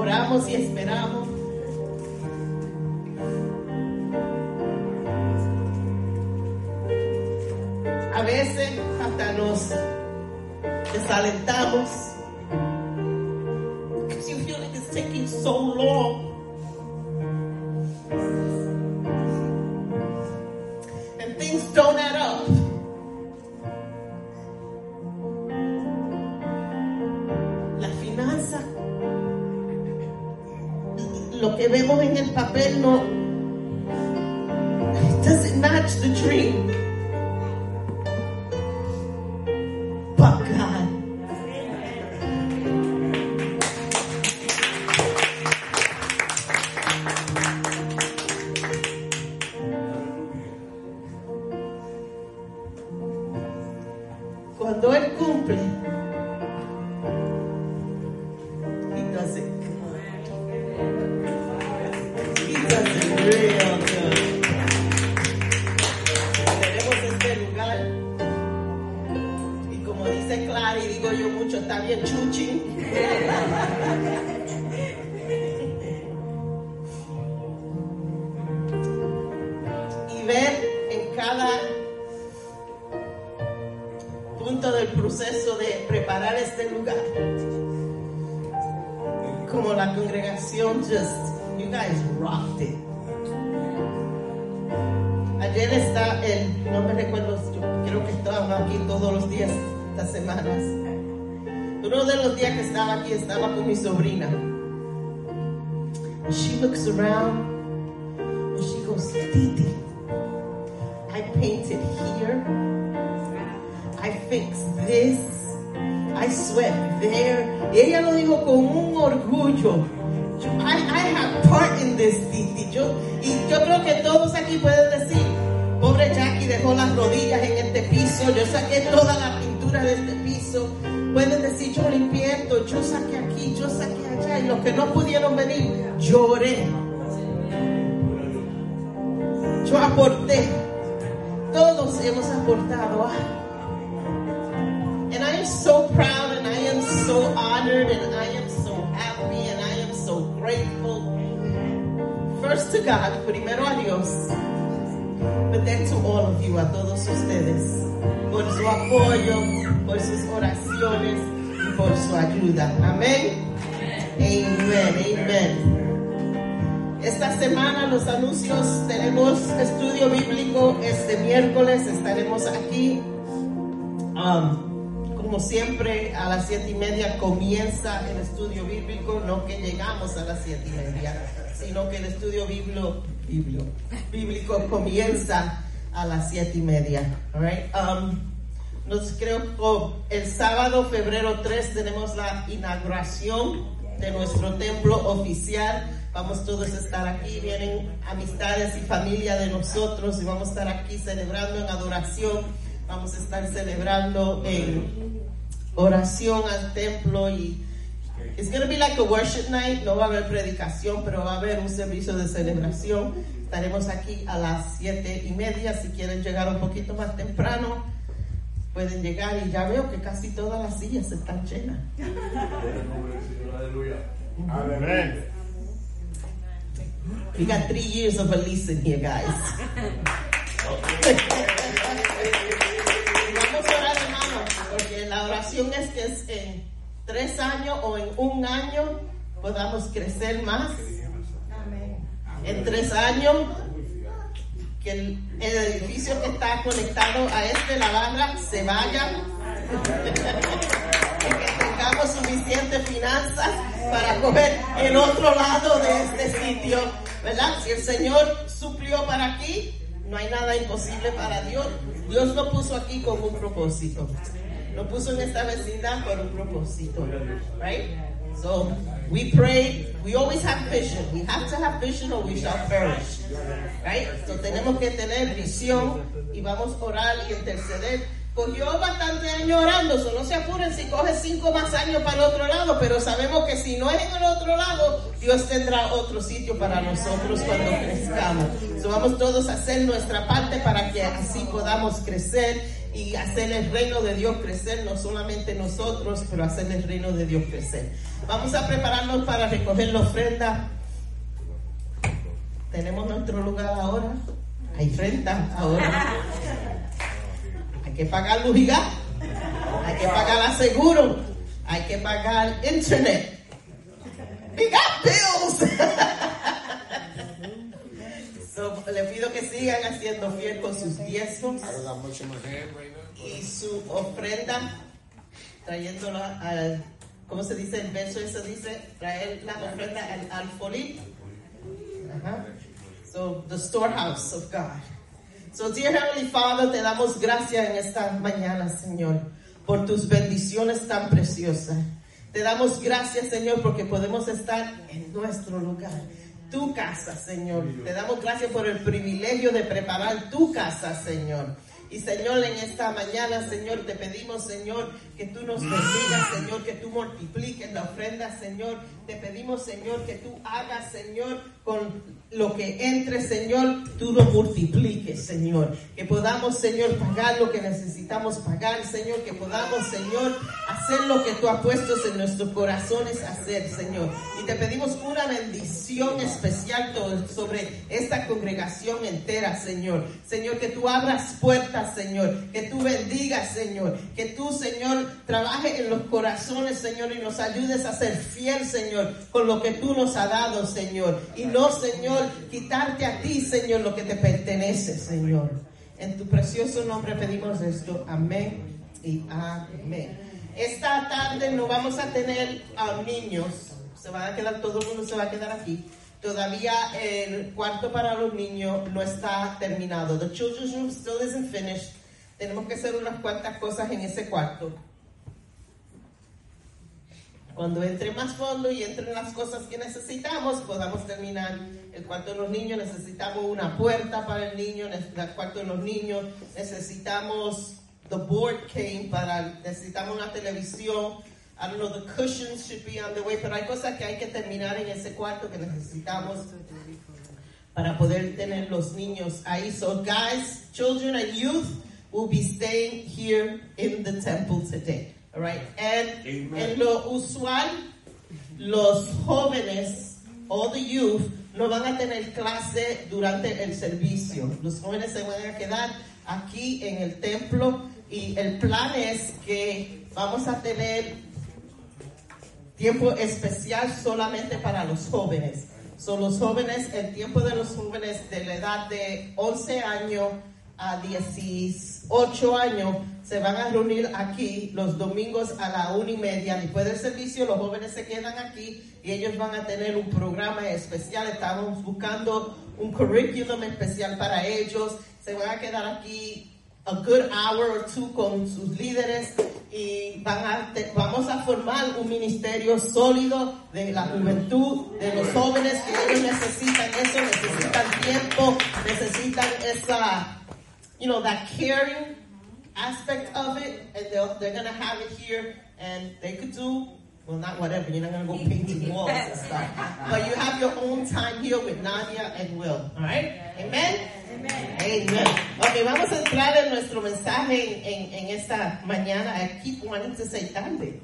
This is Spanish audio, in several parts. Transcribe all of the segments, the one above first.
Oramos y esperamos. A veces hasta nos desalentamos Yo aporté. Todos hemos aportado. Ah. And I am so proud and I am so honored and I am so happy and I am so grateful. First to God, primero a Dios, but then to all of you, a todos ustedes, por su apoyo, por sus oraciones y por su ayuda. Amén. Amen. Amen. Amen. Esta semana los anuncios, tenemos estudio bíblico este miércoles, estaremos aquí. Um, como siempre, a las siete y media comienza el estudio bíblico, no que llegamos a las siete y media, sino que el estudio bíblico, bíblico, bíblico comienza a las siete y media. Right? um, nos creo oh, el sábado, febrero 3, tenemos la inauguración de nuestro templo oficial Vamos todos a estar aquí, vienen amistades y familia de nosotros y vamos a estar aquí celebrando en adoración. Vamos a estar celebrando en oración al templo y it's going to be like a worship night. No va a haber predicación, pero va a haber un servicio de celebración. Estaremos aquí a las siete y media. Si quieren llegar un poquito más temprano, pueden llegar y ya veo que casi todas las sillas están llenas. Aleluya. Amén. We got three years of Elise in here, guys. Vamos a orar, hermano, porque la oración es que es en tres años o en un año podamos crecer más. En tres años, que el, el edificio que está conectado a este, la barra, se vaya. Tengamos suficientes finanzas para coger el otro lado de este sitio, ¿verdad? Si el Señor suplió para aquí, no hay nada imposible para Dios. Dios lo puso aquí con un propósito. Lo puso en esta vecindad por un propósito, right? So we pray. We always have vision. We have to have vision or we shall perish, right? So tenemos que tener visión y vamos a orar y interceder cogió bastante años orando, so no se apuren si coge cinco más años para el otro lado, pero sabemos que si no es en el otro lado, Dios tendrá otro sitio para nosotros cuando crezcamos. So vamos todos a hacer nuestra parte para que así podamos crecer y hacer el reino de Dios crecer, no solamente nosotros, pero hacer el reino de Dios crecer. Vamos a prepararnos para recoger la ofrenda. Tenemos nuestro lugar ahora. Hay renta ahora. Que pagar luz y gas. Hay que pagar seguro. Hay que pagar internet. We got bills. So, le pido que sigan haciendo fiel con sus diezmos I don't got much in my hand right now. y su ofrenda, trayéndola al, ¿cómo se dice? El verso eso dice, traer la ofrenda al alfolí. Ajá. So, the storehouse of God. So, dear Heavenly Father, te damos gracias en esta mañana, Señor, por tus bendiciones tan preciosas. Te damos gracias, Señor, porque podemos estar en nuestro lugar, tu casa, Señor. Te damos gracias por el privilegio de preparar tu casa, Señor. Y Señor, en esta mañana, Señor, te pedimos, Señor, que tú nos bendigas, Señor, que tú multipliques la ofrenda, Señor. Te pedimos, Señor, que tú hagas, Señor, con lo que entre, Señor, tú lo multipliques, Señor. Que podamos, Señor, pagar lo que necesitamos pagar, Señor. Que podamos, Señor, hacer lo que tú has puesto en nuestros corazones hacer, Señor. Y te pedimos una bendición especial sobre esta congregación entera, Señor. Señor, que tú abras puertas, Señor. Que tú bendigas, Señor. Que tú, Señor, trabajes en los corazones, Señor, y nos ayudes a ser fiel, Señor, con lo que tú nos has dado, Señor. Y no, Señor, quitarte a ti, Señor, lo que te pertenece, Señor. En tu precioso nombre pedimos esto. Amén y amén. Esta tarde no vamos a tener a niños. Se van a quedar, todo el mundo se va a quedar aquí. Todavía el cuarto para los niños no está terminado. The children's room still isn't finished. Tenemos que hacer unas cuantas cosas en ese cuarto. Cuando entre más fondo y entren las cosas que necesitamos, podamos terminar el cuarto de los niños. Necesitamos una puerta para el niño, el cuarto de los niños. Necesitamos the board came para, necesitamos una televisión. I don't know, the cushions should be on the way, pero hay cosas que hay que terminar en ese cuarto que necesitamos para poder tener los niños ahí. So guys, children and youth will be staying here in the temple today. All right. And en lo usual, los jóvenes, all the youth, no van a tener clase durante el servicio. Los jóvenes se van a quedar aquí en el templo y el plan es que vamos a tener tiempo especial solamente para los jóvenes. Son los jóvenes, el tiempo de los jóvenes de la edad de 11 años a 18 años se van a reunir aquí los domingos a la una y media. Después del servicio, los jóvenes se quedan aquí y ellos van a tener un programa especial. Estamos buscando un currículum especial para ellos. Se van a quedar aquí a good hour or two con sus líderes y van a vamos a formar un ministerio sólido de la juventud, de los jóvenes que ellos necesitan eso, necesitan tiempo, necesitan esa, you know, that caring aspect of it, and they'll, they're gonna have it here, and they could do, well, not whatever, you're not gonna go painting walls and stuff, but you have your own time here with Nadia and Will, alright? Amen? Amen. Amen. Ok, vamos a entrar en nuestro mensaje en, en, en esta mañana. I keep wanting to say tarde.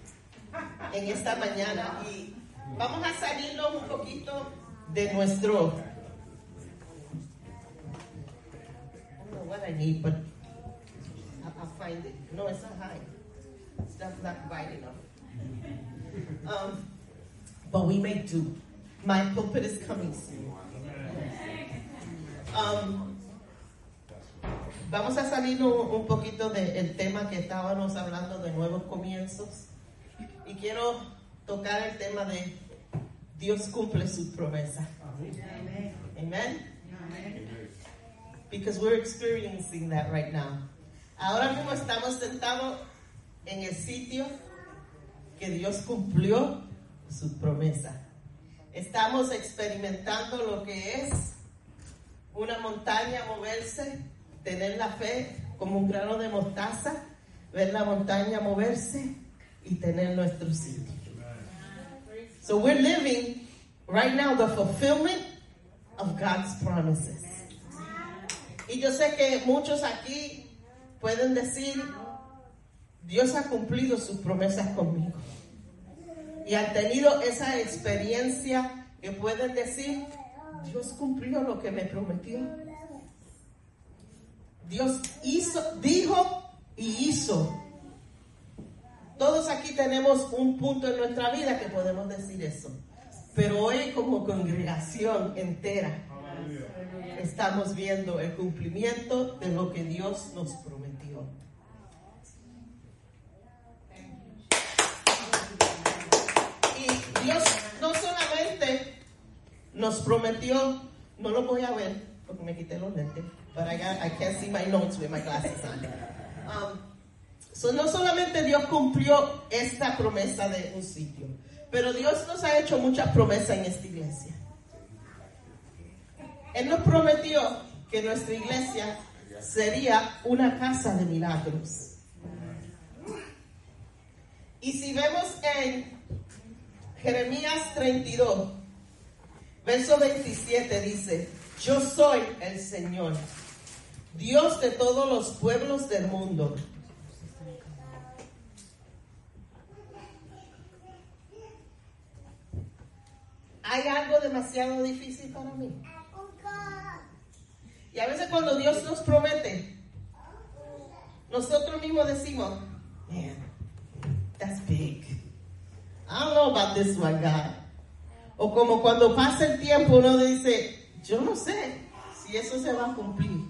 En esta mañana. Y vamos a salirnos un poquito de nuestro. What I need, but I'll, I'll find it. No, it's not high. It's not, not wide enough. Um, but we make do. My pulpit is coming soon. Um, vamos a salir un, un poquito del tema que estábamos hablando de nuevos comienzos. Y quiero tocar el tema de Dios cumple sus promesas. Amen. Because we're experiencing that right now. Ahora mismo estamos sentados en el sitio que Dios cumplió su promesa. Estamos experimentando lo que es una montaña moverse, tener la fe como un grano de mostaza, ver la montaña moverse y tener nuestro sitio. So we're living right now the fulfillment of God's promises. Y yo sé que muchos aquí pueden decir, Dios ha cumplido sus promesas conmigo. Y han tenido esa experiencia que pueden decir, Dios cumplió lo que me prometió. Dios hizo, dijo y hizo. Todos aquí tenemos un punto en nuestra vida que podemos decir eso. Pero hoy como congregación entera estamos viendo el cumplimiento de lo que Dios nos prometió. Y Dios no solamente nos prometió, no lo voy a ver porque me quité los lentes, but I, got, I can't see my notes with my glasses. Um, so no solamente Dios cumplió esta promesa de un sitio, pero Dios nos ha hecho muchas promesas en esta iglesia. Él nos prometió que nuestra iglesia sería una casa de milagros. Y si vemos en Jeremías 32, verso 27 dice, yo soy el Señor, Dios de todos los pueblos del mundo. ¿Hay algo demasiado difícil para mí? Y a veces cuando Dios nos promete, nosotros mismos decimos, man, that's big. I don't know about this one, God. O como cuando pasa el tiempo uno dice, yo no sé si eso se va a cumplir.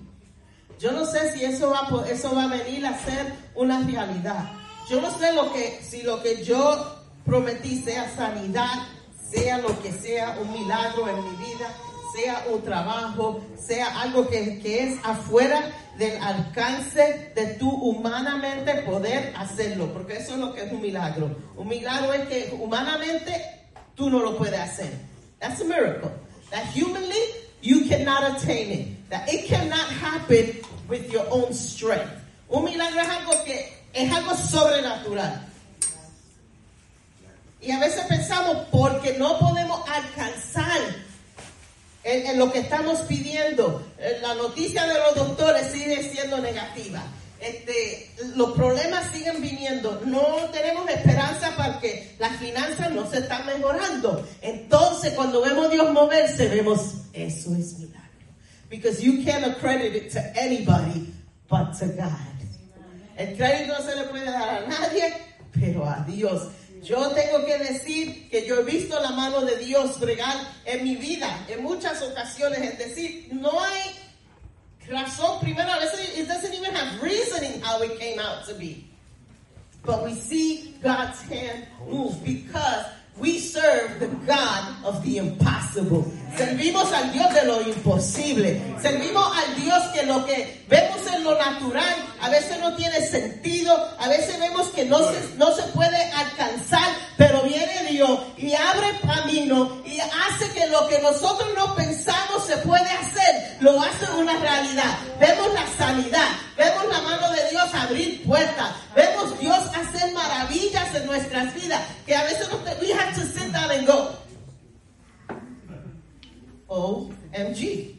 Yo no sé si eso va, eso va a venir a ser una realidad. Yo no sé lo que, si lo que yo prometí sea sanidad, sea lo que sea, un milagro en mi vida, sea un trabajo, sea algo que, que es afuera del alcance de tu humanamente poder hacerlo, porque eso es lo que es un milagro. Un milagro es que humanamente tú no lo puedes hacer. That's a miracle. That humanly you cannot attain it. That it cannot happen with your own strength. Un milagro es algo que es algo sobrenatural. Y a veces pensamos porque no podemos alcanzar en, en lo que estamos pidiendo. eh, La noticia de los doctores sigue siendo negativa. Este, los problemas siguen viniendo. No tenemos esperanza para que las finanzas no se están mejorando. Entonces, cuando vemos a Dios moverse, vemos eso es milagro. Because you can't accredit it to anybody but to God. El crédito no se le puede dar a nadie, pero a Dios. Yo tengo que decir que yo he visto la mano de Dios bregar en mi vida en muchas ocasiones. Es decir, no hay razón. Primero, a veces it doesn't even have reasoning how it came out to be. But we see God's hand move because we serve the God of the impossible. Servimos al Dios de lo imposible. Servimos al Dios que lo que vemos en lo natural a veces no tiene sentido. A veces vemos que no se, no se puede alcanzar. Pero viene Dios y abre camino y hace que lo que nosotros no pensamos se puede hacer, lo hace una realidad. Vemos la sanidad. Vemos la mano de Dios abrir puertas. Vemos Dios hacer maravillas en nuestras vidas. Que a veces nos, we to sit down and go, OMG.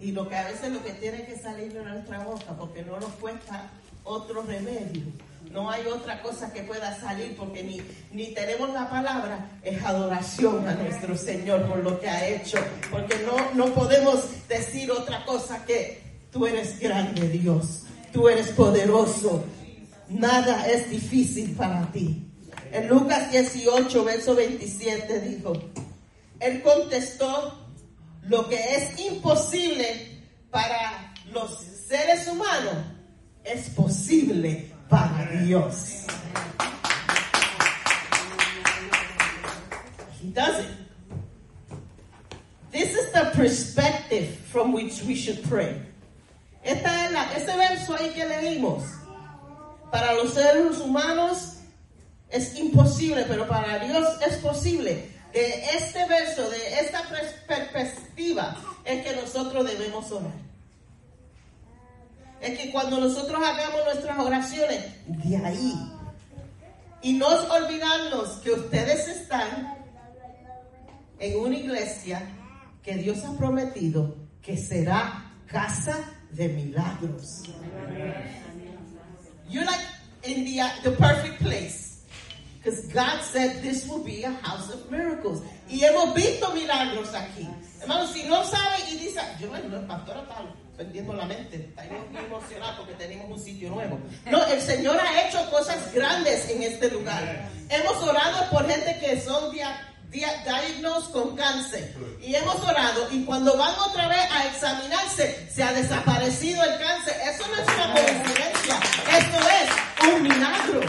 Y lo que a veces lo que tiene que salir de nuestra boca, porque no nos cuesta otro remedio. No hay otra cosa que pueda salir porque ni, ni tenemos la palabra, es adoración a nuestro Señor por lo que ha hecho. Porque no, no podemos decir otra cosa que tú eres grande Dios, tú eres poderoso, nada es difícil para ti. En Lucas 18, verso 27 dijo, Él contestó, lo que es imposible para los seres humanos es posible para Dios. He does it. This is the perspective from which we should pray. Esta es la, este verso ahí que leímos. Para los seres humanos es imposible, pero para Dios es posible. De este verso, de esta pers- perspectiva, es que nosotros debemos orar. Es que cuando nosotros hagamos nuestras oraciones, de ahí. Y no olvidarnos que ustedes están en una iglesia que Dios ha prometido que será casa de milagros. You're like in the, uh, the perfect place. Because God said this will be a house of miracles. Y hemos visto milagros aquí. Hermano, si no sabe y dice, yo bueno, el pastor está perdiendo la mente, está muy emocionado porque tenemos un sitio nuevo. No, el Señor ha hecho cosas grandes en este lugar. Hemos orado por gente que son dia, dia- diagnosed con cáncer. Y hemos orado y cuando van otra vez a examinarse, se ha desaparecido el cáncer. Eso no es una coincidencia, esto es un milagro.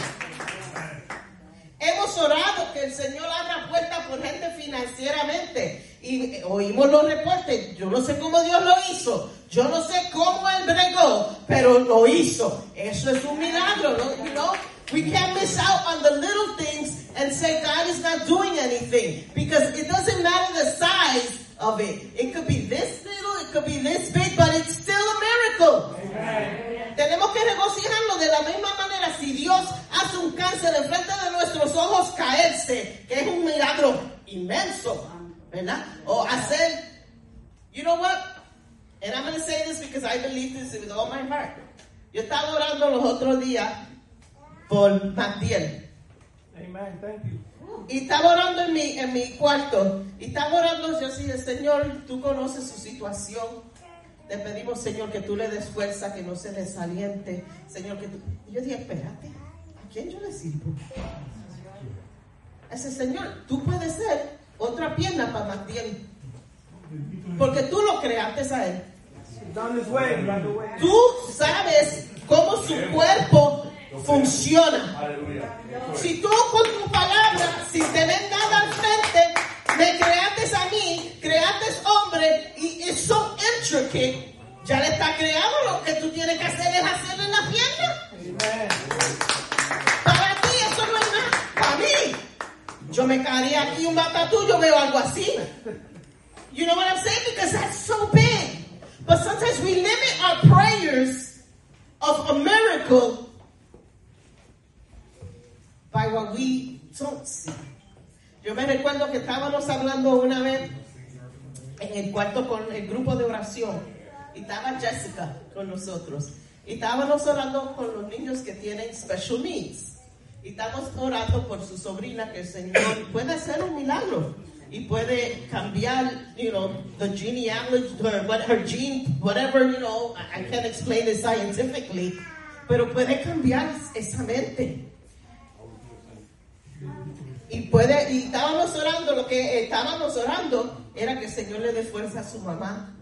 Hemos orado que el Señor abra puertas por gente financieramente. Y eh, oímos los reportes. Yo no sé cómo Dios lo hizo. Yo no sé cómo Él bregó, pero lo hizo. Eso es un milagro. ¿no? You know? We can't miss out on the little things and say God is not doing anything. Because it doesn't matter the size of it. It could be this little, it could be this big, but it's still a miracle. Tenemos que regocijarnos de la misma manera si Dios hace un cáncer enfrente de nuestros ojos caerse, que es un milagro inmenso, ¿verdad? O hacer, you know what? And I'm going to say this because I believe this with all my heart. Yo estaba orando los otros días por Matiel. Amen. Thank you. Y estaba orando en mi, en mi cuarto. Y estaba orando yo así, Señor, tú conoces su situación. Te pedimos, Señor, que tú le des fuerza, que no se desaliente. Señor, que tú... Y yo dije, espérate, ¿a quién yo le sirvo? Ese Señor, tú puedes ser otra pierna para Matiel. Porque tú lo creaste a él. Tú sabes cómo su cuerpo funciona. Si tú con tu palabra, sin tener nada al frente, me creaste a mí, creaste hombre y es so intricate, ya le está creado, lo que tú tienes que hacer es hacerlo en la pierna. Para ti eso no es nada. Para mí, yo me caería aquí un batatú, yo veo algo así. You know what I'm saying? Because that's so big. But sometimes we limit our prayers of a miracle by what we don't see. Yo me recuerdo que estábamos hablando una vez en el cuarto con el grupo de oración y estaba Jessica con nosotros y estábamos orando con los niños que tienen special needs y estamos orando por su sobrina que el Señor puede hacer un milagro y puede cambiar, you know, the genealogy, her, what- her gene, whatever, you know, I I can't explain it scientifically, pero puede cambiar esa mente. Y puede, y estábamos orando, lo que estábamos orando era que el Señor le dé fuerza a su mamá,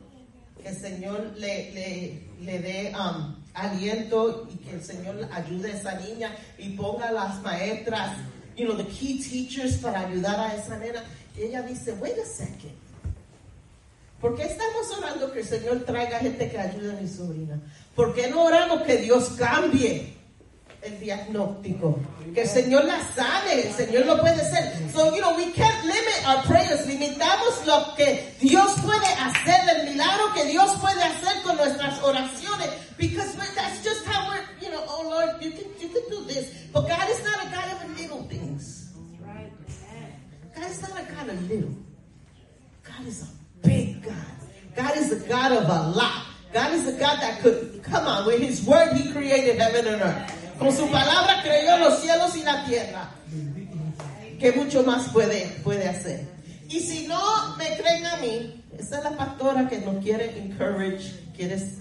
que el Señor le, le, le dé um, aliento y que el Señor ayude a esa niña y ponga a las maestras, you know, the key teachers para ayudar a esa nena. Y ella dice, wait a second. ¿Por qué estamos orando que el Señor traiga gente que ayude a mi sobrina? ¿Por qué no oramos que Dios cambie el diagnóstico? Que el Señor la sane, el Señor lo puede hacer. So, you know, we can't limit our prayers. Limitamos lo que Dios puede hacer, el milagro que Dios puede hacer con nuestras oraciones. Because that's just how we're, you know, oh Lord, you can, you can do this. But God is not a God of little things. God is not a God of little. God is a big God. God is a God of a lot. God is a God that could, come on, with His word He created heaven and earth. Con su palabra creyó los cielos y la tierra. ¿Qué mucho más puede, puede hacer? Y si no me creen a mí, esa es la pastora que nos quiere encourage, quieres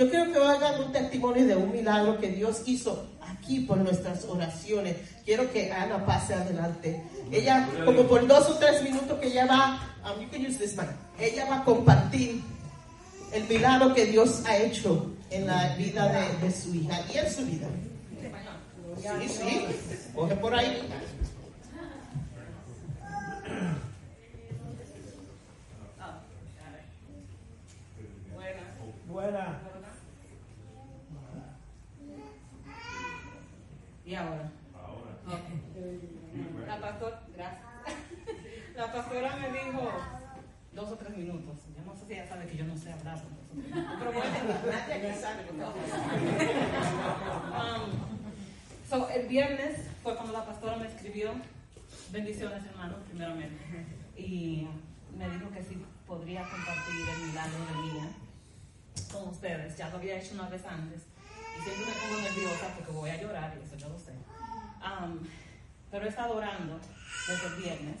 yo quiero que hagan un testimonio de un milagro que Dios hizo aquí por nuestras oraciones. Quiero que Ana pase adelante. Ella, como por dos o tres minutos que ella va, um, you can use this mic. ella va a compartir el milagro que Dios ha hecho en la vida de, de su hija y en su vida. Sí, sí, coge por ahí. Buena. ¿Y ahora? Ok. La pastora, gracias. La pastora me dijo dos o tres minutos. Yo no sé si ella sabe que yo no sé hablar. Pero bueno, nadie aquí sabe so, el viernes fue cuando la pastora me escribió bendiciones hermano primeramente y me dijo que sí podría compartir el milagro de Mía con ustedes. Ya lo había hecho una vez antes y siempre me pongo nerviosa porque voy a llorar y eso yo lo sé. Um, pero he estado orando desde el viernes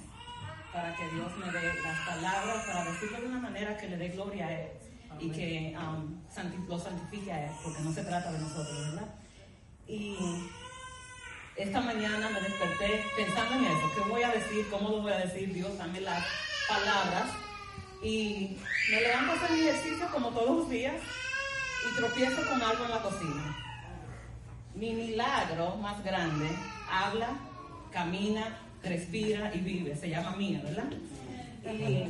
para que Dios me dé las palabras para decirlo de una manera que le dé gloria a Él y que um, lo santifique a Él porque no se trata de nosotros ¿verdad? y esta mañana me desperté pensando en eso. ¿Qué voy a decir? ¿Cómo lo voy a decir? Dios, dame las palabras. Y me levanto a hacer ejercicio como todos los días y tropiezo con algo en la cocina. Mi milagro más grande habla, camina, respira y vive. Se llama mía, ¿verdad? Y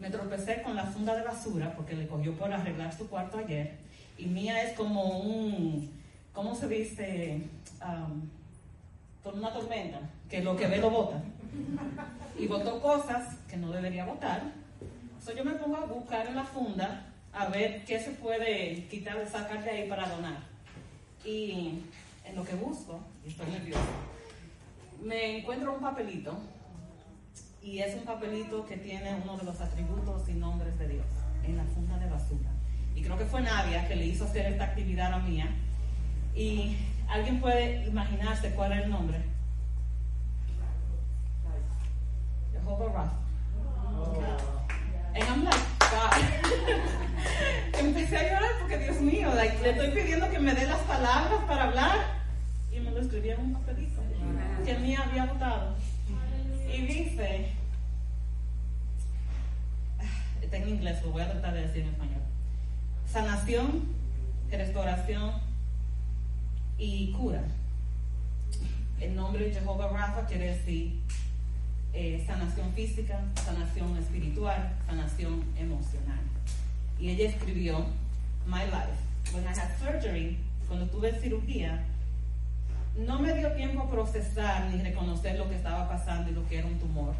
me tropecé con la funda de basura porque le cogió por arreglar su cuarto ayer. Y mía es como un, ¿cómo se dice? Am, con una tormenta, que lo que ve lo bota. Y botó cosas que no debería botar. So yo me pongo a buscar en la funda a ver qué se puede quitar, sacar de ahí para donar. Y en lo que busco, y estoy nerviosa, me encuentro un papelito y es un papelito que tiene uno de los atributos y nombres de Dios en la funda de basura. Y creo que fue Nadia que le hizo hacer esta actividad a Mía. Y alguien puede imaginarse cuál es el nombre. Jehovah Rapha. And I'm like, God. Empecé a llorar porque Dios mío, like, le estoy pidiendo que me dé las palabras para hablar y me lo escribí en un papelito que Mía había votado. Y dice, está en inglés, lo voy a tratar de decir en español. Sanación, restauración y cura. El nombre de Jehová Rafa quiere decir eh, sanación física, sanación espiritual, sanación emocional. Y ella escribió, My life, when I had surgery, cuando tuve cirugía, no me dio tiempo a procesar ni reconocer lo que estaba pasando y lo que era un tumor.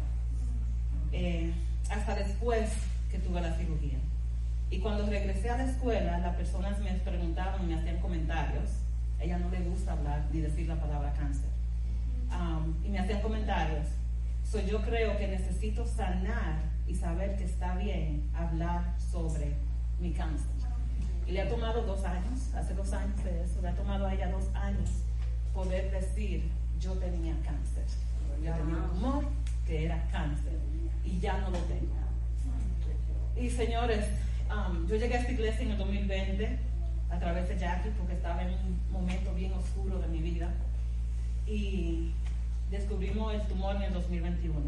Eh, hasta después que tuve la cirugía. Y cuando regresé a la escuela, las personas me preguntaban me hacían comentarios. Ella no le gusta hablar ni decir la palabra cáncer. Um, y me hacían comentarios. So, yo creo que necesito sanar y saber que está bien hablar sobre mi cáncer. Y le ha tomado dos años, hace dos años de eso, le ha tomado a ella dos años poder decir, yo tenía cáncer. Yo tenía un tumor que era cáncer y ya no lo tengo. Y señores, um, yo llegué a esta iglesia en el 2020 a través de Jackie porque estaba en un momento bien oscuro de mi vida. Y descubrimos el tumor en el 2021.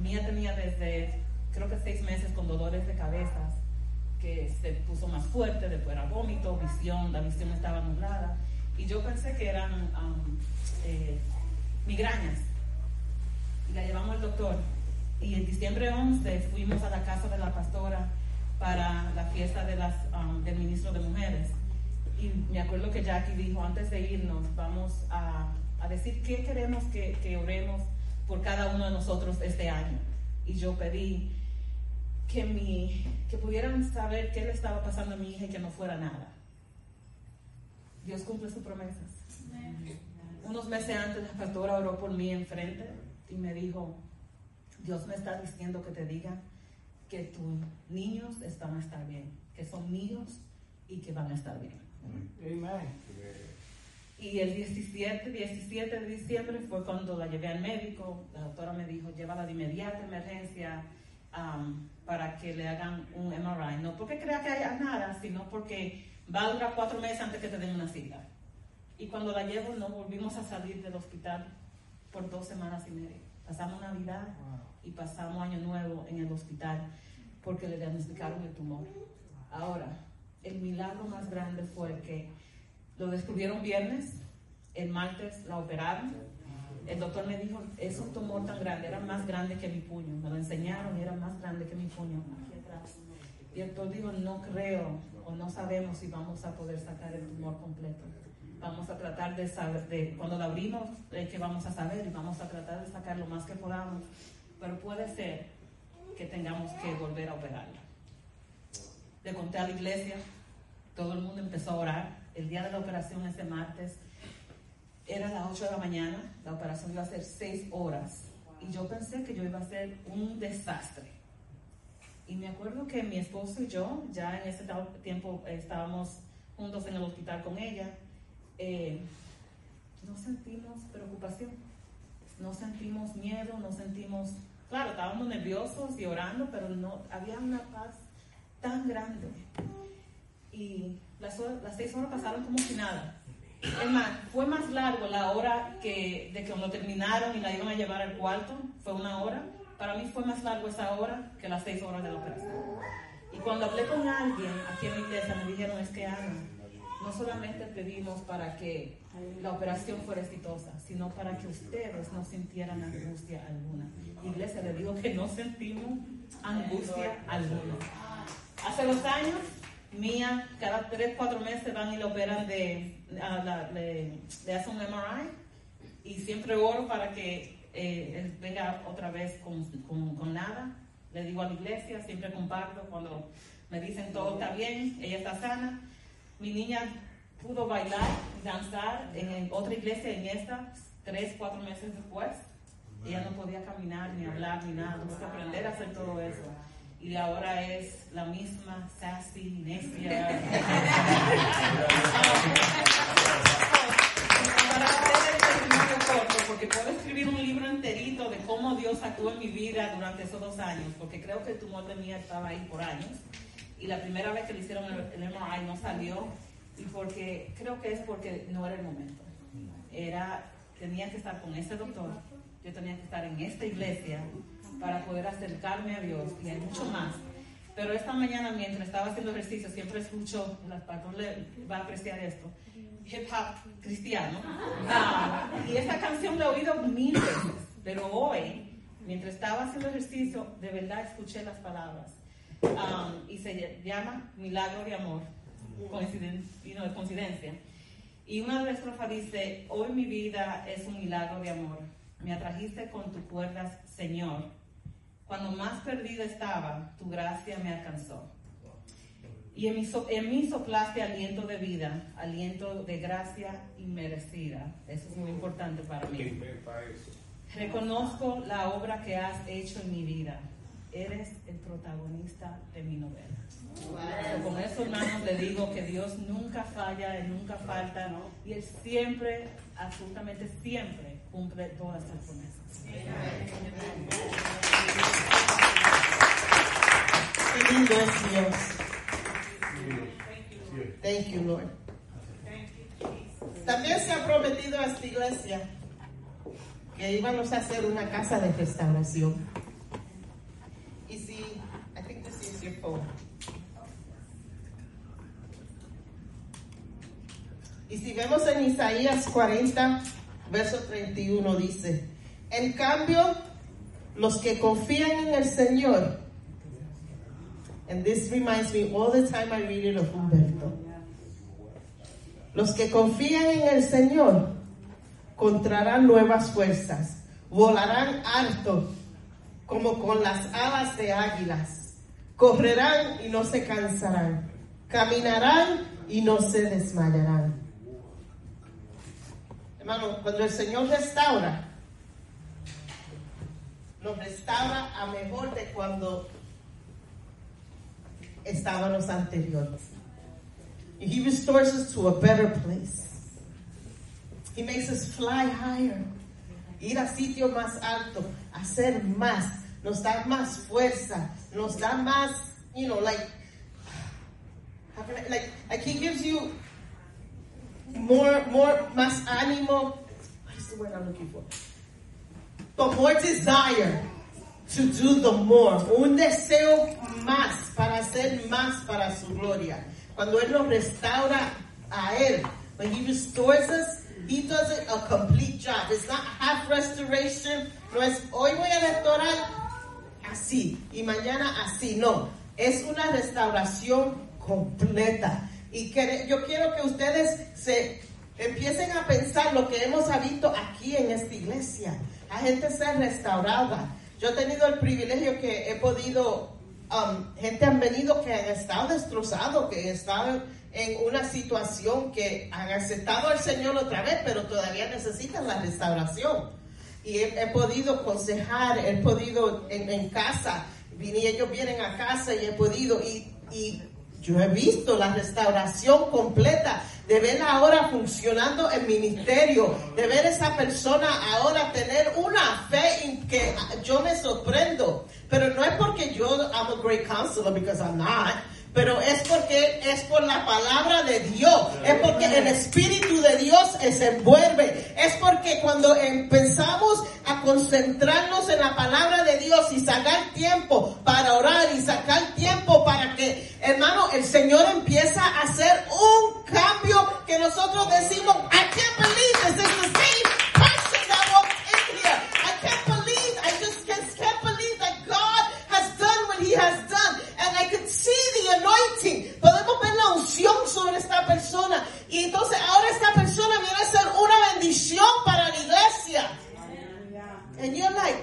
Mía tenía desde, creo que seis meses con dolores de cabeza, que se puso más fuerte, después era vómito, visión, la visión estaba nublada. Y yo pensé que eran um, eh, migrañas. Y la llevamos al doctor. Y en diciembre 11 fuimos a la casa de la pastora para la fiesta de las, um, del ministro de Mujeres. Y me acuerdo que Jackie dijo, antes de irnos, vamos a, a decir qué queremos que, que oremos por cada uno de nosotros este año. Y yo pedí que, mi, que pudieran saber qué le estaba pasando a mi hija y que no fuera nada. Dios cumple sus promesas. Unos meses antes la pastora oró por mí enfrente y me dijo, Dios me está diciendo que te diga que tus niños están a estar bien, que son míos y que van a estar bien. Amen. Y el 17, 17 de diciembre fue cuando la llevé al médico. La doctora me dijo, llévala de inmediata emergencia um, para que le hagan un MRI. No porque crea que haya nada, sino porque va a durar cuatro meses antes que te den una cita. Y cuando la llevo, no volvimos a salir del hospital por dos semanas y media. Pasamos Navidad y pasamos Año Nuevo en el hospital porque le diagnosticaron el tumor. Ahora, el milagro más grande fue que lo descubrieron viernes, el martes la operaron. El doctor me dijo, es un tumor tan grande, era más grande que mi puño. Me lo enseñaron y era más grande que mi puño aquí atrás. Y el doctor dijo, no creo o no sabemos si vamos a poder sacar el tumor completo. Vamos a tratar de saber, de, cuando la abrimos, es que vamos a saber y vamos a tratar de sacar lo más que podamos. Pero puede ser que tengamos que volver a operarla. Le conté a la iglesia, todo el mundo empezó a orar. El día de la operación, ese martes, era las 8 de la mañana, la operación iba a ser 6 horas. Y yo pensé que yo iba a ser un desastre. Y me acuerdo que mi esposo y yo, ya en ese tiempo estábamos juntos en el hospital con ella, eh, no sentimos preocupación, no sentimos miedo, no sentimos, claro, estábamos nerviosos y orando, pero no, había una paz tan grande. Y las, las seis horas pasaron como si nada. Es más, fue más largo la hora que, de que cuando terminaron y la iban a llevar al cuarto, fue una hora. Para mí fue más largo esa hora que las seis horas de la operación. Y cuando hablé con alguien aquí en la iglesia, me dijeron, es que Ana, no solamente pedimos para que la operación fuera exitosa, sino para que ustedes no sintieran angustia alguna. Iglesia, le digo que no sentimos angustia alguna. Hace dos años, Mía, cada tres, cuatro meses van y le operan de, a la- le, le hacen un MRI y siempre oro para que eh, él venga otra vez con, con- con nada. Le digo a la iglesia, siempre comparto cuando me dicen todo está bien, ella está sana. Mi niña pudo bailar y danzar en otra iglesia, en esta, tres, cuatro meses después. Ella no podía caminar, ni hablar, ni nada. Tuvo que aprender a hacer todo eso. Y ahora es la misma sassy, necia. Para hacer el testimonio corto, porque puedo escribir un libro enterito de cómo Dios actuó en mi vida durante esos dos años, porque creo que el tumor de mía estaba ahí por años. Y la primera vez que le hicieron el, el MRI no salió, y porque creo que es porque no era el momento. Era, tenía que estar con ese doctor, yo tenía que estar en esta iglesia para poder acercarme a Dios y hay mucho más. Pero esta mañana mientras estaba haciendo ejercicio siempre escucho, pastor le va a apreciar esto, hip hop cristiano. Ah, y esa canción la he oído mil veces, pero hoy, mientras estaba haciendo ejercicio, de verdad escuché las palabras. Um, y se llama Milagro de Amor, coinciden- coincidencia. Y una de las estrofas dice, hoy mi vida es un milagro de amor. Me atrajiste con tus cuerdas, Señor. Cuando más perdida estaba, tu gracia me alcanzó. Y en mí, so- en mí soplaste aliento de vida, aliento de gracia inmerecida. Eso es muy importante para mí. Reconozco la obra que has hecho en mi vida. Eres el protagonista de mi novela. Con eso, hermanos, le digo que Dios nunca falla, Él nunca falta, ¿no? y Él siempre, absolutamente siempre, cumple todas sus promesas. Qué lindo es Dios. Thank you, Lord. También se ha prometido a esta iglesia que íbamos a hacer una casa de restauración. Y si vemos en Isaías 40, verso 31 dice, en cambio, los que confían en el Señor, and this reminds me all the time I read it of Humberto, los que confían en el Señor encontrarán nuevas fuerzas, volarán alto como con las alas de águilas, correrán y no se cansarán, caminarán y no se desmayarán. Hermano, cuando el Señor restaura, nos restaura a mejor de cuando estábamos anteriores. He restores us to a better place. He makes us fly higher. Ir a sitio más alto, hacer más, nos da más fuerza, nos da más, you know, like, like, like he gives you more, more, más ánimo. What is the word I'm looking for? But more desire to do the more. Un deseo más para hacer más para su gloria. Cuando Él nos restaura a Él, when He restores us, He does it a complete job. It's not half restoration. No es hoy voy a restaurar así y mañana así. No, es una restauración completa. Y que, yo quiero que ustedes se empiecen a pensar lo que hemos visto aquí en esta iglesia. La gente ser restaurada. Yo he tenido el privilegio que he podido, um, gente han venido que han estado destrozados, que estado en una situación que han aceptado al Señor otra vez, pero todavía necesitan la restauración y he, podido aconsejar, he podido en, en casa, y ellos vienen a casa y he podido, y yo he visto la restauración completa, de ver ahora funcionando el ministerio, de ver esa persona ahora tener una fe en que yo me sorprendo, pero no es porque yo, I'm a great counselor, because I'm not, pero es porque es por la palabra de Dios, es porque el Espíritu de Dios se envuelve, es porque cuando empezamos a concentrarnos en la palabra de Dios y sacar tiempo para orar y sacar tiempo para que, hermano, el Señor empieza a hacer un cambio que nosotros decimos, I can't believe this is the same person that walked in here. I can't believe, I just can't, believe that God has done what He has done. And I could see the anointing. Podemos ver la unción sobre esta persona. Y entonces ahora esta persona viene a ser una bendición para la iglesia. And you're like,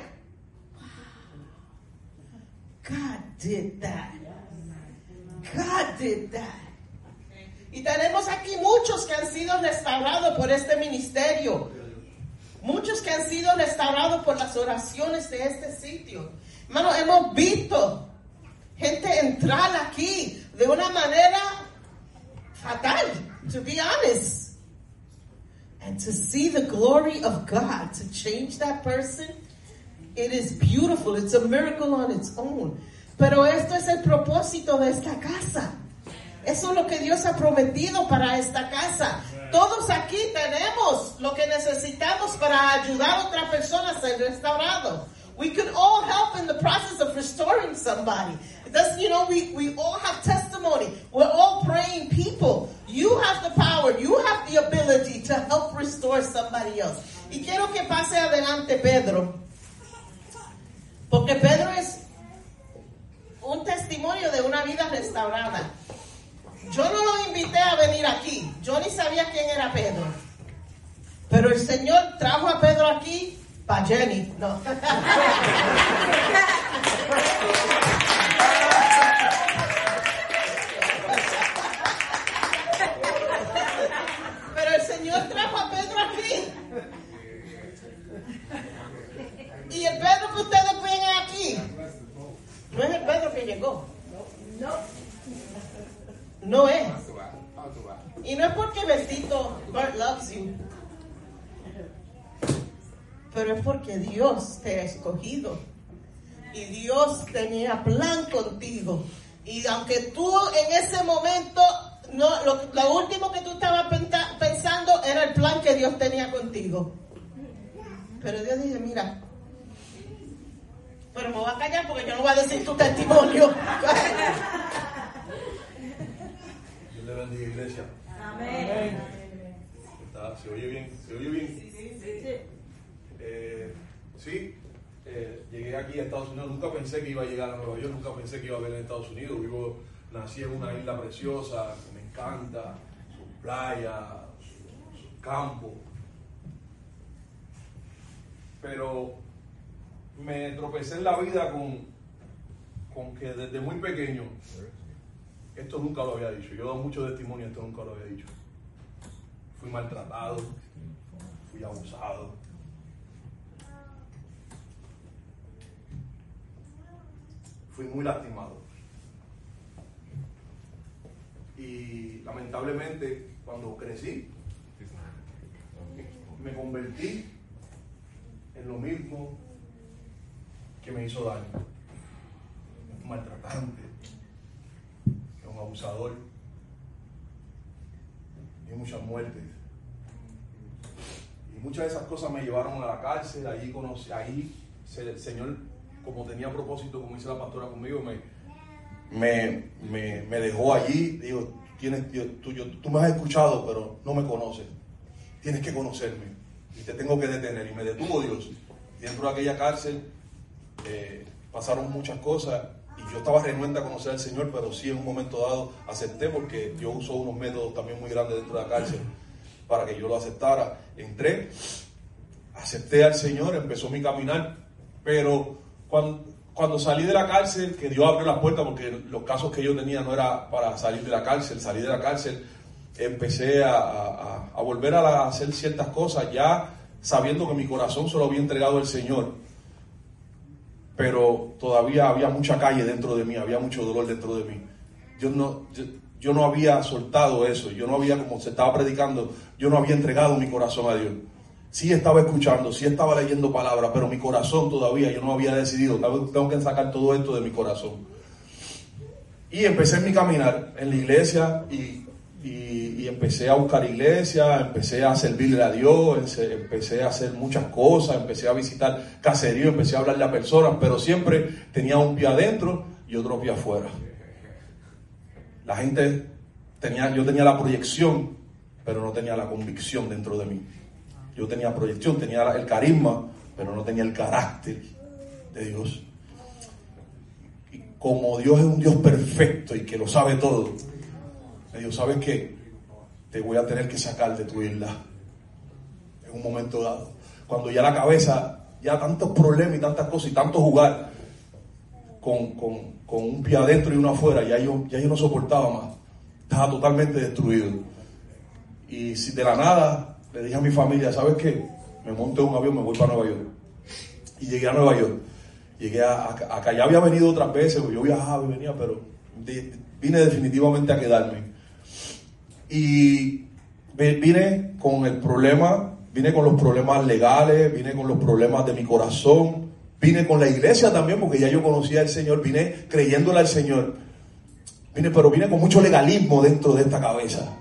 God did that. God did that. Y tenemos aquí muchos que han sido restaurados por este ministerio. Muchos que han sido restaurados por las oraciones de este sitio. Hermano, hemos visto gente entrar aquí de una manera fatal, to be honest. And to see the glory of God to change that person, it is beautiful. It's a miracle on its own. Pero esto es el propósito de esta casa. Eso es lo que Dios ha prometido para esta casa. Todos aquí tenemos lo que necesitamos para ayudar a otra persona a ser restaurado. We could all help in the process of restoring somebody. Does, you know, we, we all have testimony. We're all praying people. You have the power. You have the ability to help restore somebody else. Y quiero que pase adelante Pedro. Porque Pedro es un testimonio de una vida restaurada. Yo no lo invité a venir aquí. Yo ni sabía quién era Pedro. Pero el Señor trajo a Pedro aquí para Jenny. No. contigo. Y aunque tú en ese momento, no, lo, lo último que tú estabas pensando era el plan que Dios tenía contigo. Pero Dios dice, mira, pero me voy a callar porque yo no voy a decir tu testimonio. Dios le bendiga, iglesia. Amén. Está- ¿Se oye bien? ¿Se oye bien? Eh, sí, eh, llegué aquí a Estados Unidos. Nunca pensé que iba a llegar a Nueva York, nunca pensé que iba a ver en Estados Unidos. Vivo, nací en una isla preciosa, me encanta, sus playas, sus su campos. Pero me tropecé en la vida con, con que desde muy pequeño, esto nunca lo había dicho. Yo dado mucho testimonio, esto nunca lo había dicho. Fui maltratado, fui abusado. Fui muy lastimado. Y lamentablemente, cuando crecí, me convertí en lo mismo que me hizo daño. Un maltratante, un abusador y muchas muertes. Y muchas de esas cosas me llevaron a la cárcel, allí conocí, ahí el Señor, como tenía propósito, como dice la pastora conmigo, me, me, me, me dejó allí, digo, tienes, tú, yo- tú me has escuchado, pero no me conoces. Tienes que conocerme y te tengo que detener. Y me detuvo Dios. Dentro de aquella cárcel eh, pasaron muchas cosas y yo estaba renuente a conocer al Señor, pero sí en un momento dado acepté porque yo uso unos métodos también muy grandes dentro de la cárcel para que yo lo aceptara. Entré, acepté al Señor, empezó mi caminar, pero cuando, salí de la cárcel, que Dios abrió la puerta porque los casos que yo tenía no era para salir de la cárcel, salí de la cárcel, empecé a, volver a hacer ciertas cosas ya sabiendo que mi corazón se lo había entregado al Señor pero todavía había mucha calle dentro de mí, había mucho dolor dentro de mí. Yo no, yo no había soltado eso, yo no había, como se estaba predicando, yo no había entregado mi corazón a Dios. Sí estaba escuchando, sí estaba leyendo palabras, pero mi corazón todavía, yo no había decidido, tengo que sacar todo esto de mi corazón. Y empecé mi caminar en la iglesia y, empecé a buscar iglesia, empecé a servirle a Dios, empecé- a hacer muchas cosas, empecé a visitar caseríos, empecé a hablarle a personas, pero siempre tenía un pie adentro y otro pie afuera. La gente tenía, yo tenía la proyección, pero no tenía la convicción dentro de mí. Yo tenía proyección, tenía el carisma, pero no tenía el carácter de Dios. Y como Dios es un Dios perfecto y que lo sabe todo, me dijo, ¿sabes qué? Te voy a tener que sacar de tu isla en un momento dado. Cuando ya la cabeza, ya tantos problemas y tantas cosas y tanto jugar con, con- con un pie adentro y uno afuera, ya yo, ya yo no soportaba más. Estaba totalmente destruido. Y si de la nada le dije a mi familia, ¿sabes qué? Me monto en un avión, me voy para Nueva York. Y llegué a Nueva York. Llegué a, a- acá, ya había venido otras veces, yo viajaba y venía, pero vine definitivamente a quedarme. Y vine con el problema, vine con los problemas legales, vine con los problemas de mi corazón, vine con la iglesia también, porque ya yo conocía al Señor, vine creyéndole al Señor. Vine, pero vine con mucho legalismo dentro de esta cabeza.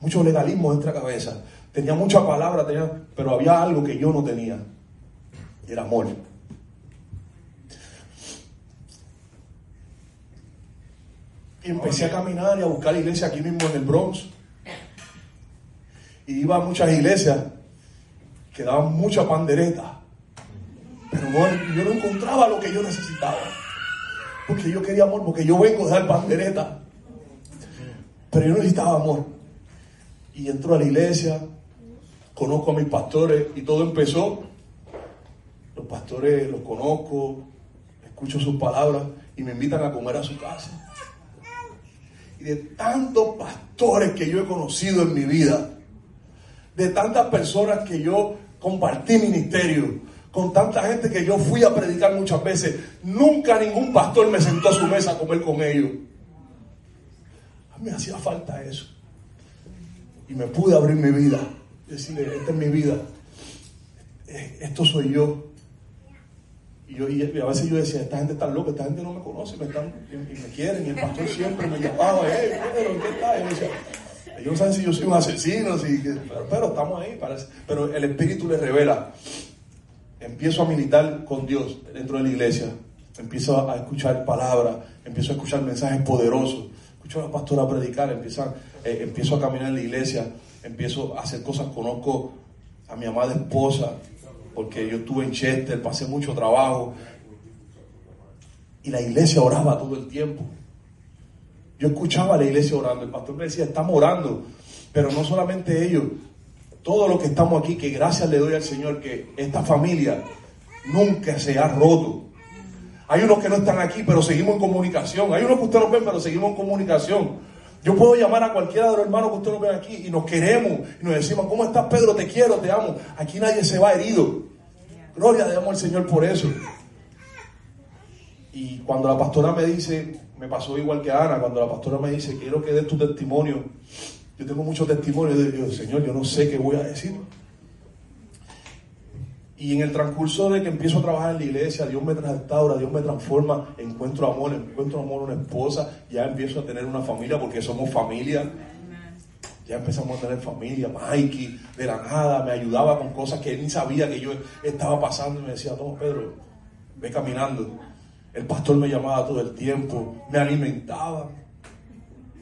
Mucho legalismo dentro de esta cabeza. Tenía mucha palabra, tenía, pero había algo que yo no tenía. Y era amor. Y empecé a caminar y a buscar iglesia aquí mismo en el Bronx. Y iba a muchas iglesias que daban mucha pandereta. Pero yo no encontraba lo que yo necesitaba. Porque yo quería amor, porque yo vengo de dar pandereta. Pero yo necesitaba amor. Y entro a la iglesia, conozco a mis pastores y todo empezó. Los pastores los conozco, escucho sus palabras y me invitan a comer a su casa. Y de tantos pastores que yo he conocido en mi vida, de tantas personas que yo compartí ministerio, con tanta gente que yo fui a predicar muchas veces, nunca ningún pastor me sentó a su mesa a comer con ellos. Me hacía falta eso. Y me pude abrir mi vida, decirle, esta es mi vida, Eh, esto soy yo. Y, a veces yo decía, esta gente está loca, esta gente no me conoce, me están, y, me quieren, y el pastor siempre me llamaba, hey, Pedro, ¿en qué decía, Ellos no saben si yo soy un asesino, si, pero, pero estamos ahí. Pero el Espíritu les revela. Empiezo a militar con Dios dentro de la iglesia. Empiezo a escuchar palabras, empiezo a escuchar mensajes poderosos. Escucho a la pastora predicar, empiezan, eh, empiezo a caminar en la iglesia, empiezo a hacer cosas. Conozco a mi amada esposa, porque yo estuve en Chester, pasé mucho trabajo. Y la iglesia oraba todo el tiempo. Yo escuchaba a la iglesia orando, el pastor me decía, estamos orando, pero no solamente ellos, todos los que estamos aquí, que gracias le doy al Señor que esta familia nunca se ha roto. Hay unos que no están aquí, pero seguimos en comunicación. Hay unos que ustedes no ven, pero seguimos en comunicación. Yo puedo llamar a cualquiera de los hermanos que ustedes no ven aquí y nos queremos y nos decimos, ¿cómo estás Pedro? Te quiero, te amo. Aquí nadie se va herido. Gloria le damos al Señor por eso. Y cuando la pastora me dice, me pasó igual que Ana, cuando la pastora me dice, quiero que des tu testimonio, yo tengo muchos testimonios de Dios, Señor, yo no sé qué voy a decir. Y en el transcurso de que empiezo a trabajar en la iglesia, Dios me restaura, Dios me transforma, encuentro amor, encuentro amor una esposa, ya empiezo a tener una familia porque somos familia. Ya empezamos a tener familia, Mikey, de la nada, me ayudaba con cosas que él ni sabía que yo estaba pasando y me decía, no, Pedro, ve caminando. El pastor me llamaba todo el tiempo, me alimentaban.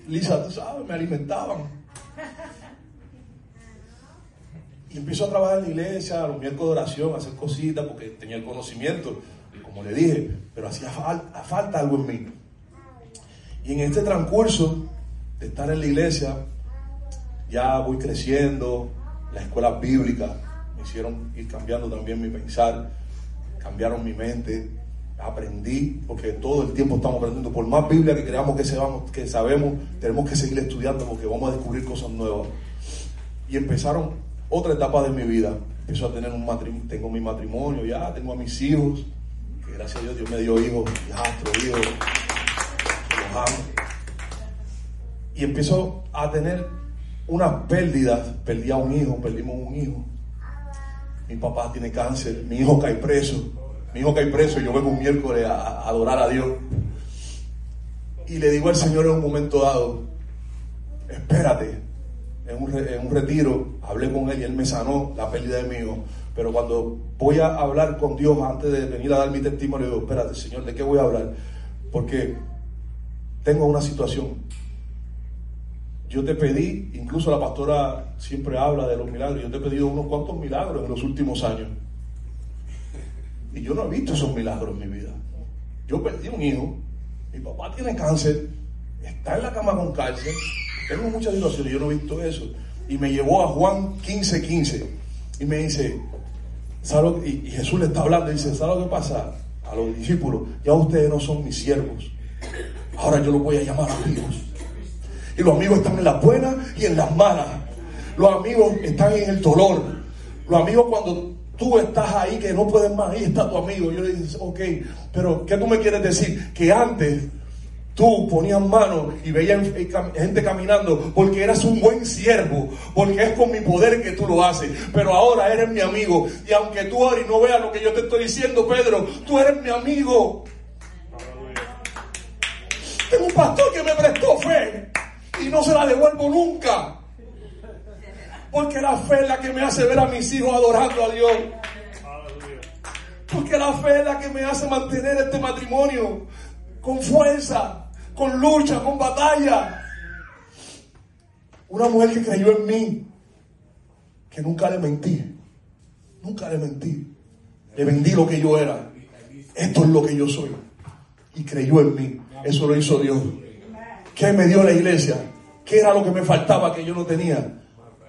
Lisa, tú sabes, me alimentaban. Y empiezo a trabajar en la iglesia, los miércoles de oración, a hacer cositas, porque tenía el conocimiento, como le dije, pero hacía falta, algo en mí. Y en este transcurso de estar en la iglesia, ya voy creciendo, las escuelas bíblicas me hicieron ir cambiando también mi pensar, cambiaron mi mente, aprendí, porque todo el tiempo estamos aprendiendo, por más Biblia que creamos que, que sabemos, tenemos que seguir estudiando porque vamos a descubrir cosas nuevas. Y empezaron otra etapa de mi vida. Empiezo a tener un matrimonio, tengo mi matrimonio ya, tengo a mis hijos, que gracias a Dios Dios me dio hijos, hijastros, hijos, los amo. Y empiezo a tener unas pérdidas, perdí a un hijo, perdimos un hijo. Mi papá tiene cáncer, mi hijo cae preso, mi hijo cae preso y yo vengo un miércoles a adorar a Dios. Y le digo al Señor en un momento dado, espérate, en un, en un, retiro, hablé con él y él me sanó la pérdida de mi hijo. Pero cuando voy a hablar con Dios antes de venir a dar mi testimonio, digo, espérate, Señor, ¿de qué voy a hablar? Porque tengo una situación. Yo te pedí, incluso la pastora siempre habla de los milagros, yo te he pedido unos cuantos milagros en los últimos años. Y yo no he visto esos milagros en mi vida. Yo perdí un hijo, mi papá tiene cáncer, está en la cama con cáncer, tengo muchas situaciones, yo no he visto eso. Y me llevó a Juan 15, 15. Y me dice, ¿sabe y, Jesús le está hablando y dice, ¿sabe lo que pasa? A los discípulos, ya ustedes no son mis siervos. Ahora yo los voy a llamar amigos. Y los amigos están en las buenas y en las malas. Los amigos están en el dolor. Los amigos cuando tú estás ahí que no puedes más, ahí está tu amigo. Yo le digo, ok, pero ¿qué tú me quieres decir? Que antes tú ponías manos y veías gente caminando porque eras un buen siervo, porque es con mi poder que tú lo haces, pero ahora eres mi amigo y aunque tú ahora no veas lo que yo te estoy diciendo, Pedro, tú eres mi amigo. Tengo un pastor que me prestó fe y no se la devuelvo nunca. Porque la fe es la que me hace ver a mis hijos adorando a Dios. Porque la fe es la que me hace mantener este matrimonio con fuerza con lucha, con batalla. Una mujer que creyó en mí, que nunca le mentí, nunca le mentí. Le vendí lo que yo era. Esto es lo que yo soy. Y creyó en mí. Eso lo hizo Dios. ¿Qué me dio la iglesia? ¿Qué era lo que me faltaba que yo no tenía?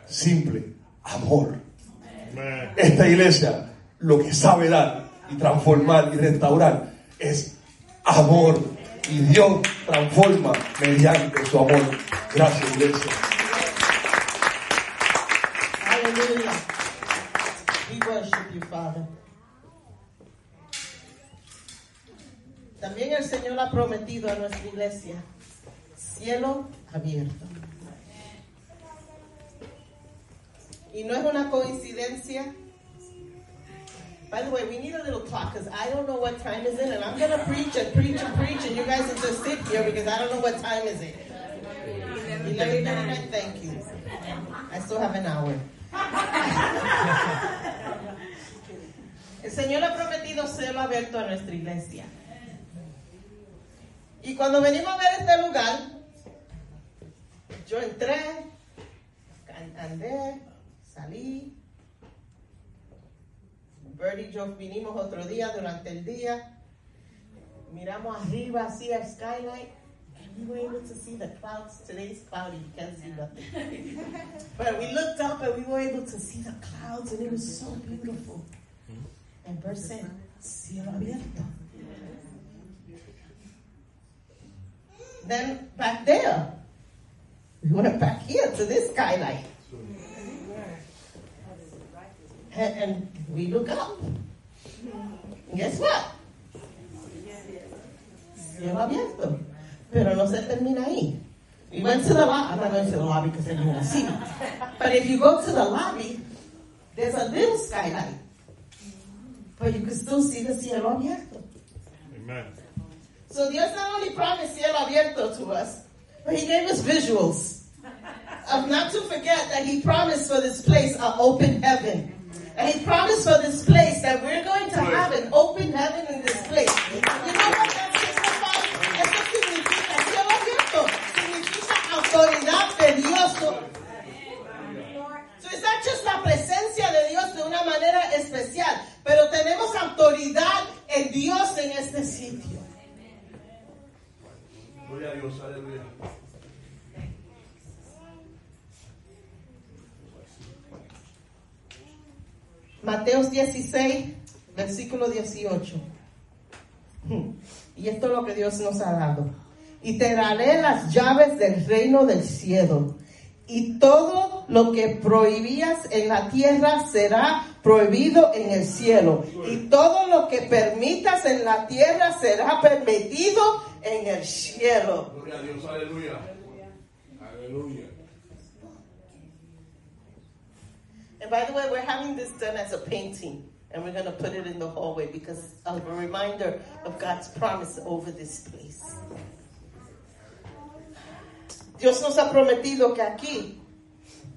Simple, amor. Esta iglesia lo que sabe dar y transformar y restaurar es amor y Dios transforma mediante su amor. Gracias, iglesia. También el Señor ha prometido a nuestra iglesia cielo abierto. Y no es una coincidencia By the way, we need a little clock because I don't know what time is it, and I'm gonna preach and preach and preach, and you guys will just sit here because I don't know what time is it. Eleven Thank you. I still have an hour. El Señor ha prometido cielo abierto a nuestra iglesia. Y cuando venimos a ver este lugar, yo entré, an- andé, salí. Bertie y yo vinimos otro día durante el día. Miramos arriba así al skylight. And we were able to see the clouds. Today's cloudy, you can't see nothing. but we looked up and we were able to see the clouds and it was so beautiful. And Bert said, cielo abierto. Then back there, we went back here to this skylight. And, we look up. And guess what? Cielo abierto. Pero no se termina ahí. We went to the lobby. I'm not going to the lobby because then you're going to see me. But if you go to the lobby, there's a little skylight. But you can still see the cielo abierto. Amen. So Dios not only promised cielo abierto to us, but He gave us visuals of not to forget that He promised for this place an open heaven. And He promised for this place that we're going to have an open heaven in this place. You know what that signifies? Eso significa cielo abierto. Significa autoridad de Dios. So it's not just la presencia de Dios de una manera especial, pero tenemos autoridad en Dios en este sitio. Gloria a Dios, aleluya. Mateos 16, versículo 18. Y esto es lo que Dios nos ha dado. Y te daré las llaves del reino del cielo. Y todo lo que prohibías en la tierra será prohibido en el cielo. Y todo lo que permitas en la tierra será permitido en el cielo. Gloria a Dios, aleluya. Aleluya. And by the way, we're having this done as a painting. And we're going to put it in the hallway because of a reminder of God's promise over this place. Dios nos ha prometido que aquí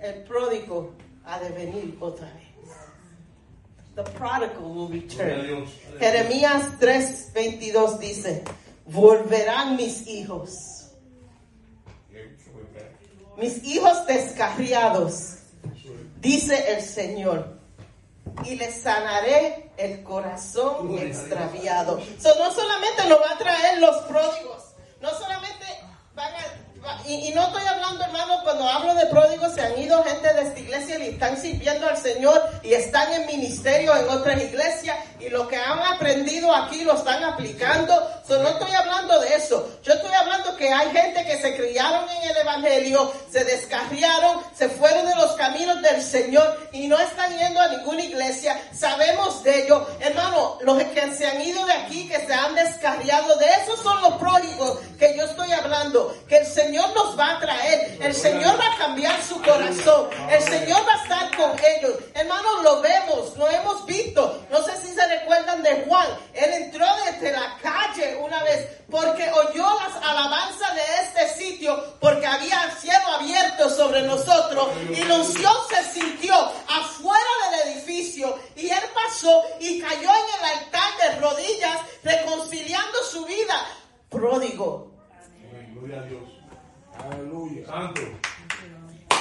el pródigo ha de venir otra vez. The prodigal will return. Jeremías 3:22 dice, volverán mis hijos, mis hijos descarriados, dice el Señor, y les sanaré el corazón extraviado. So, no solamente lo va a traer los pródigos, no solamente van a... va- Y, y no estoy hablando, hermano, cuando hablo de pródigos, se han ido gente de esta iglesia y están sirviendo al Señor y están en ministerio en otras iglesias y aprendido aquí lo están aplicando. So, no estoy hablando de eso. Yo estoy hablando que hay gente que se criaron en el Evangelio, se descarriaron, se fueron de los caminos del Señor y no están yendo a ninguna iglesia. Sabemos de ello. Hermano, los que se han ido de aquí, que se han descarriado, de esos son los pródigos que yo estoy hablando. Que el Señor nos va a traer. El Señor va a cambiar su corazón. El Señor va a estar con ellos. Hermano, lo vemos, lo hemos visto. No sé si se recuerdan de Juan. Él entró desde la calle una vez porque oyó las alabanzas de este sitio porque había cielo abierto sobre nosotros y la unción se sintió afuera del edificio y él pasó y cayó en el altar de rodillas reconciliando su vida. Pródigo, Gloria a Dios. Aleluya. Santo.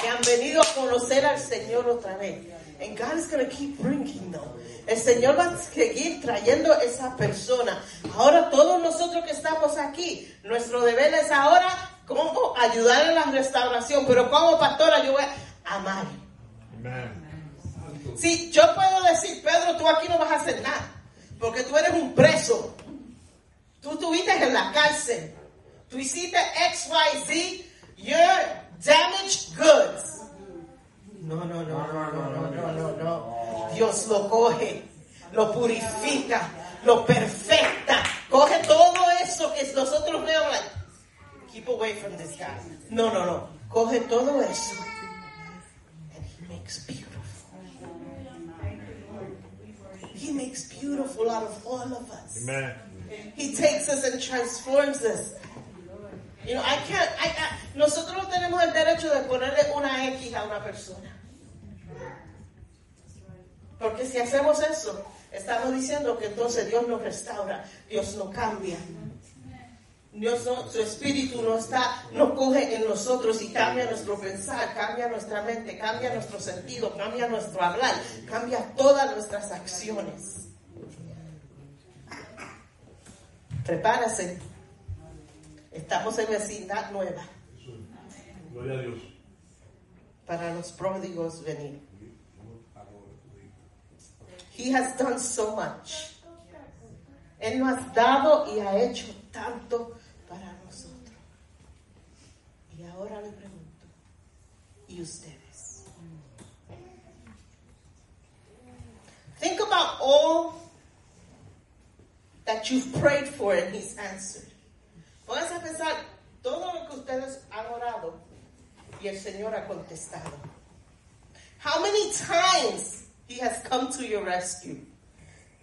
que han venido a conocer al Señor otra vez. And God is going to keep bringing them. El Señor va a seguir trayendo esa persona. Ahora todos nosotros que estamos aquí, nuestro deber es ahora cómo ayudar en la restauración. Pero como pastora yo voy a amar. Si sí, yo puedo decir, Pedro, tú aquí no vas a hacer nada, porque tú eres un preso. Tú estuviste en la cárcel. Tú hiciste X, Y, Z. You're damaged goods. no, no, no, no. no. no. Dios lo coge, lo purifica, lo perfecta. Coge todo eso que nosotros vemos. Like, keep away from this guy. No, no, no. Coge todo eso. And he makes beautiful. He makes beautiful out of all of us. Amen. He takes us and transforms us. You know, I can't, I- I- nosotros no tenemos el derecho de ponerle una X a una persona. Porque si hacemos eso, estamos diciendo que entonces Dios nos restaura, Dios nos cambia. Dios no- su espíritu no está, no coge en nosotros y cambia nuestro pensar, cambia nuestra mente, cambia nuestro sentido, cambia nuestro hablar, cambia todas nuestras acciones. Prepárase. Estamos en vecindad nueva Gloria a Dios. para los pródigos venir. He has done so much. Él nos ha dado y ha hecho tanto para nosotros. Y ahora le pregunto, ¿y ustedes? Think about all that you've prayed for and He's answered. Pónganse a pensar todo lo que ustedes han orado y el Señor ha contestado. How many times He has come to your rescue?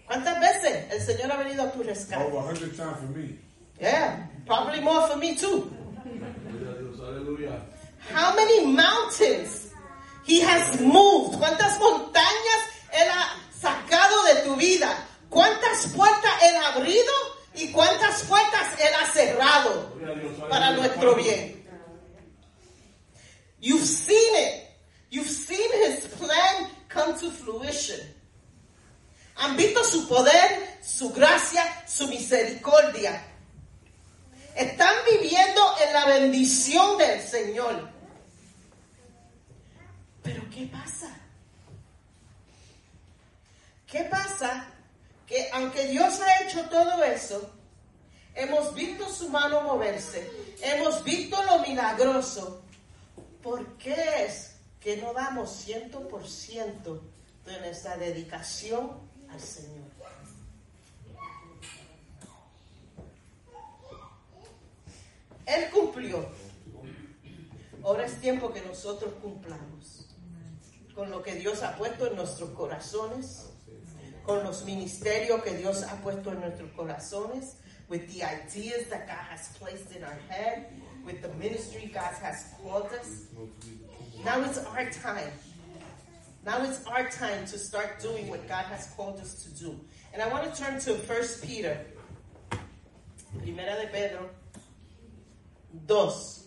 ¿Cuántas veces el Señor ha venido a tu rescate? Over a hundred times for me. Yeah, probably more for me too. How many mountains He has moved? ¿Cuántas montañas Él ha sacado de tu vida? ¿Cuántas puertas Él ha abrido? ¿Y cuántas puertas Él ha cerrado para nuestro bien? You've seen it. You've seen His plan come to fruition. Han visto su poder, su gracia, su misericordia. Están viviendo en la bendición del Señor. Pero ¿qué pasa? ¿Qué pasa? Que aunque Dios ha hecho todo eso, hemos visto su mano moverse, hemos visto lo milagroso. ¿Por qué es que no damos 100% de nuestra dedicación al Señor? Él cumplió. Ahora es tiempo que nosotros cumplamos con lo que Dios ha puesto en nuestros corazones, con los ministerios que Dios ha puesto en nuestros corazones, with the ideas that God has placed in our head, with the ministry God has called us. Now it's our time. Now it's our time to start doing what God has called us to do. And I want to turn to 1 Peter, Primera de Pedro 2.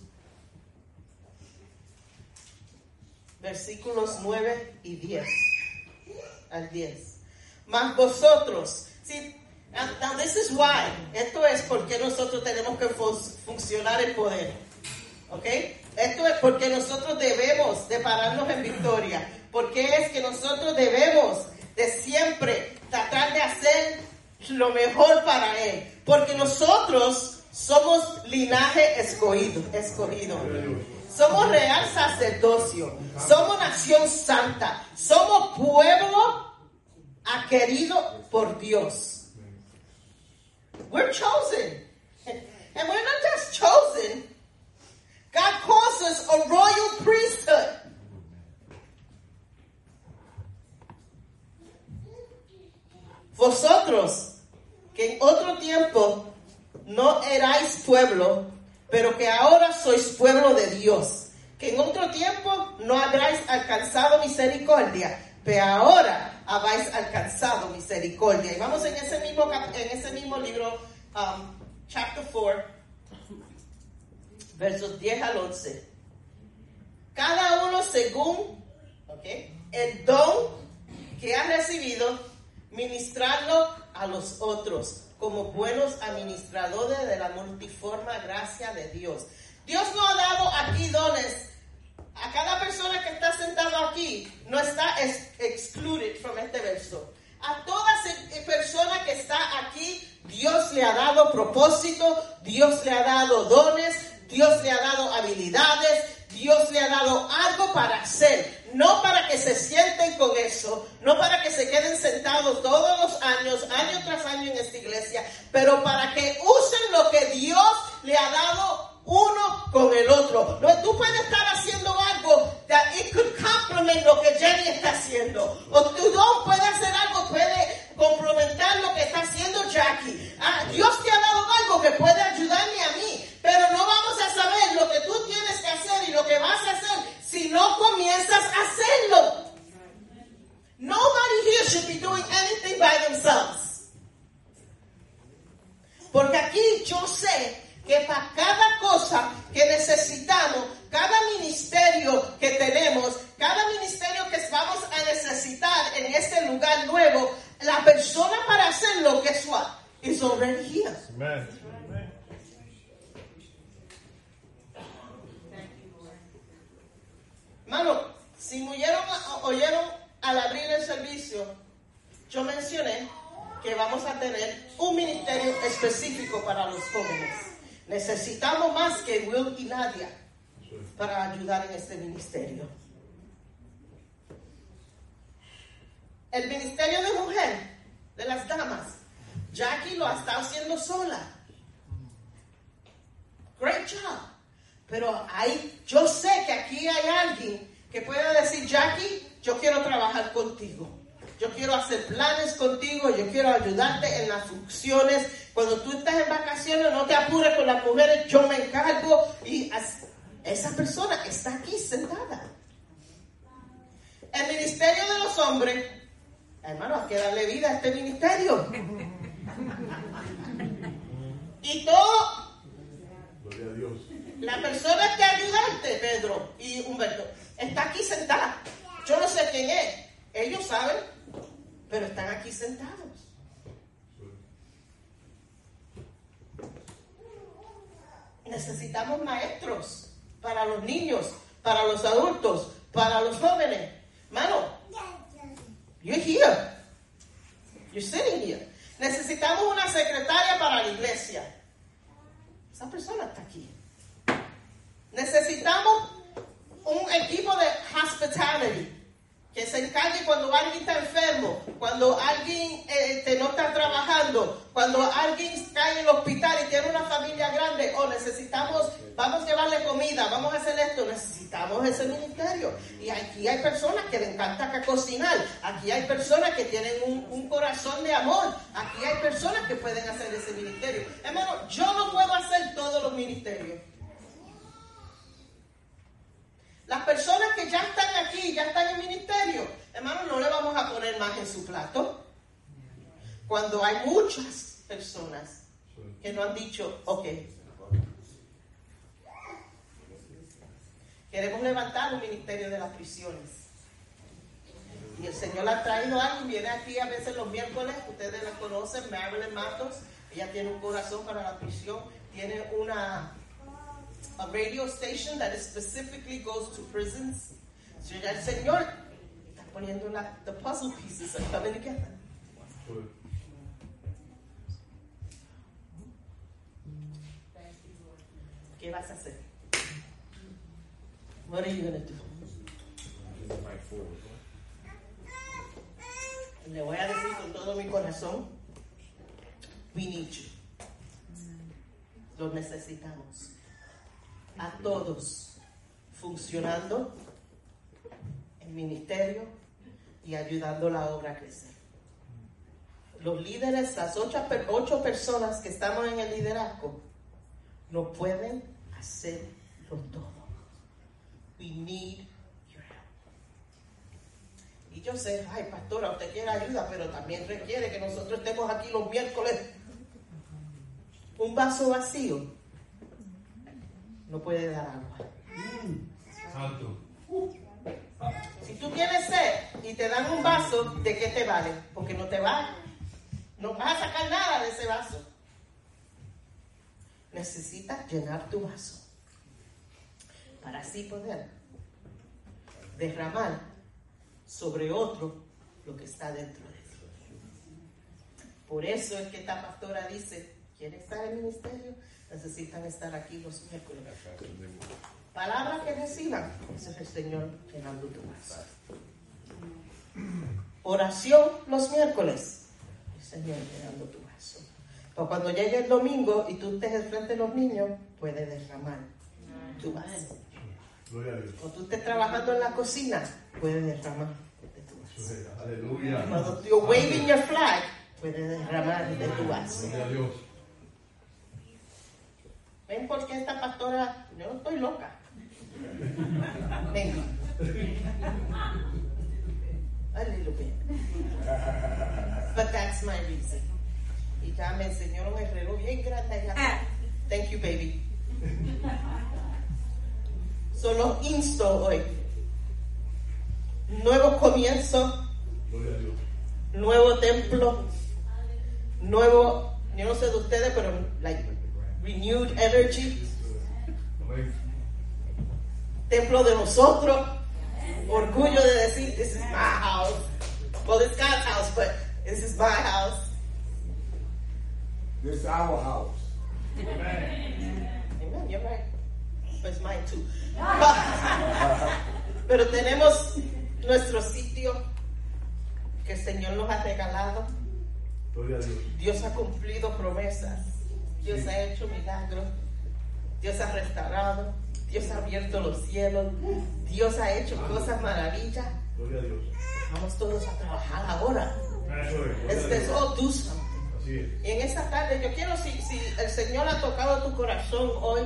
versículos 9 y 10 al 10. Mas vosotros, see, now, this is why, esto es porque nosotros tenemos que funcionar el poder, ¿ok? Esto es porque nosotros debemos de pararnos en victoria, porque es que nosotros debemos de siempre tratar de hacer lo mejor para Él, porque nosotros somos linaje escogido, escogido. Somos real sacerdocio, somos nación santa, somos pueblo querido por Dios. We're chosen. And we're not just chosen. God calls us a royal priesthood. Vosotros, que en otro tiempo no erais pueblo, pero que ahora sois pueblo de Dios, que en otro tiempo no habráis alcanzado misericordia, pero ahora habéis alcanzado misericordia. Y vamos en ese mismo, en ese mismo libro, um, chapter 4, versos 10 al 11. Cada uno según el don que ha recibido, ministrarlo a los otros como buenos administradores de la multiforme gracia de Dios. Dios no ha dado aquí dones. A cada persona que está sentado aquí no está ex- excluded from este verso. A toda se- persona que está aquí, Dios le ha dado propósito, Dios le ha dado dones, Dios le ha dado habilidades, Dios le ha dado algo para hacer, no para que se sienten con eso, no para que se queden sentados todos los años, año tras año en esta iglesia, pero para que usen lo que Dios le ha dado uno con el otro. No, tú puedes estar haciendo algo that it could complement lo que Jenny está haciendo, o tu don puede hacer algo, puede complementar lo que está haciendo Jackie. Ah, Dios te ha dado algo que puede ayudarme a mí, pero no vamos a saber lo que tú tienes que hacer Cuando tú estás en vacaciones, no te apures con las mujeres, yo me encargo. Y esa persona está aquí sentada. El ministerio de los hombres, hermano, hay que darle vida a este ministerio. Y todo Gloria a Dios. la persona que ayudarte, Pedro y Humberto, está aquí sentada. Yo no sé quién es. Ellos saben, pero están aquí sentados. Necesitamos maestros para los niños, para los adultos, para los jóvenes. Mano, you're here. You're sitting here. Necesitamos una secretaria para la iglesia. Esa persona está aquí. Necesitamos un equipo de hospitality que se encargue cuando alguien está enfermo, cuando alguien eh, este, no está trabajando, cuando alguien cae en el hospital y tiene una familia grande, o necesitamos, vamos a llevarle comida, vamos a hacer esto, necesitamos ese ministerio. Y aquí hay personas que le encanta cocinar, aquí hay personas que tienen un corazón de amor, aquí hay personas que pueden hacer ese ministerio. Hermano, yo no puedo hacer todos los ministerios. Las personas que ya están aquí, ya están en ministerio, hermano, no le vamos a poner más en su plato. Cuando hay muchas personas que no han dicho, ok, queremos levantar un ministerio de las prisiones. Y el Señor ha traído algo, viene aquí a veces los miércoles, ustedes la conocen, Marilyn Matos, ella tiene un corazón para la prisión, tiene una a radio station that specifically goes to prisons. So Señor poniendo the puzzle pieces are coming together. ¿Qué vas a hacer? What are you gonna do? Le voy a decir con todo mi corazón, we need you. Lo necesitamos. A todos funcionando en ministerio y ayudando la obra a crecer. Los líderes, las ocho, ocho personas que estamos en el liderazgo, no pueden hacerlo todo. We need your help. Y yo sé, ay, pastora, usted quiere ayuda, pero también requiere que nosotros estemos aquí los miércoles. Un vaso vacío no puede dar agua. Santo. Si tú tienes sed y te dan un vaso, ¿de qué te vale? Porque no te va, no vas a sacar nada de ese vaso. Necesitas llenar tu vaso para así poder derramar sobre otro lo que está dentro de ti. Por eso es que esta pastora dice, ¿quieren estar en ministerio? Necesitan estar aquí los miércoles. Palabras que reciban, ese es el Señor llenando tu vaso. Oración los miércoles, el Señor vaso. Pero cuando llegue el domingo y tú estés frente de los niños, puedes derramar tu vaso. Cuando tú estés trabajando en la cocina, puedes derramar de tu vaso. Aleluya. Cuando you're waving your flag, puedes derramar de tu vaso. Gloria a Dios. ¿Ven por qué esta pastora? Yo no estoy loca. Venga. A little. But that's my reason. Y ya me enseñaron el reloj bien grande allá. Thank you, baby. Solo insto hoy. Nuevo comienzo, nuevo templo, nuevo, yo no sé de ustedes, pero like renewed energy, templo de nosotros, orgullo de decir, this is my house. Well, it's God's house, but this is my house. This is our house. Amen, you're right. But it's mine too. Pero tenemos nuestro sitio que el Señor nos ha regalado. Dios ha cumplido promesas. Dios ha hecho milagros. Dios ha restaurado. Dios ha abierto los cielos. Dios ha hecho cosas maravillas. Gloria a Dios. Vamos todos a trabajar ahora. Eso es. Dios. all do something. Y en esta tarde yo quiero, si, si el Señor ha tocado tu corazón hoy,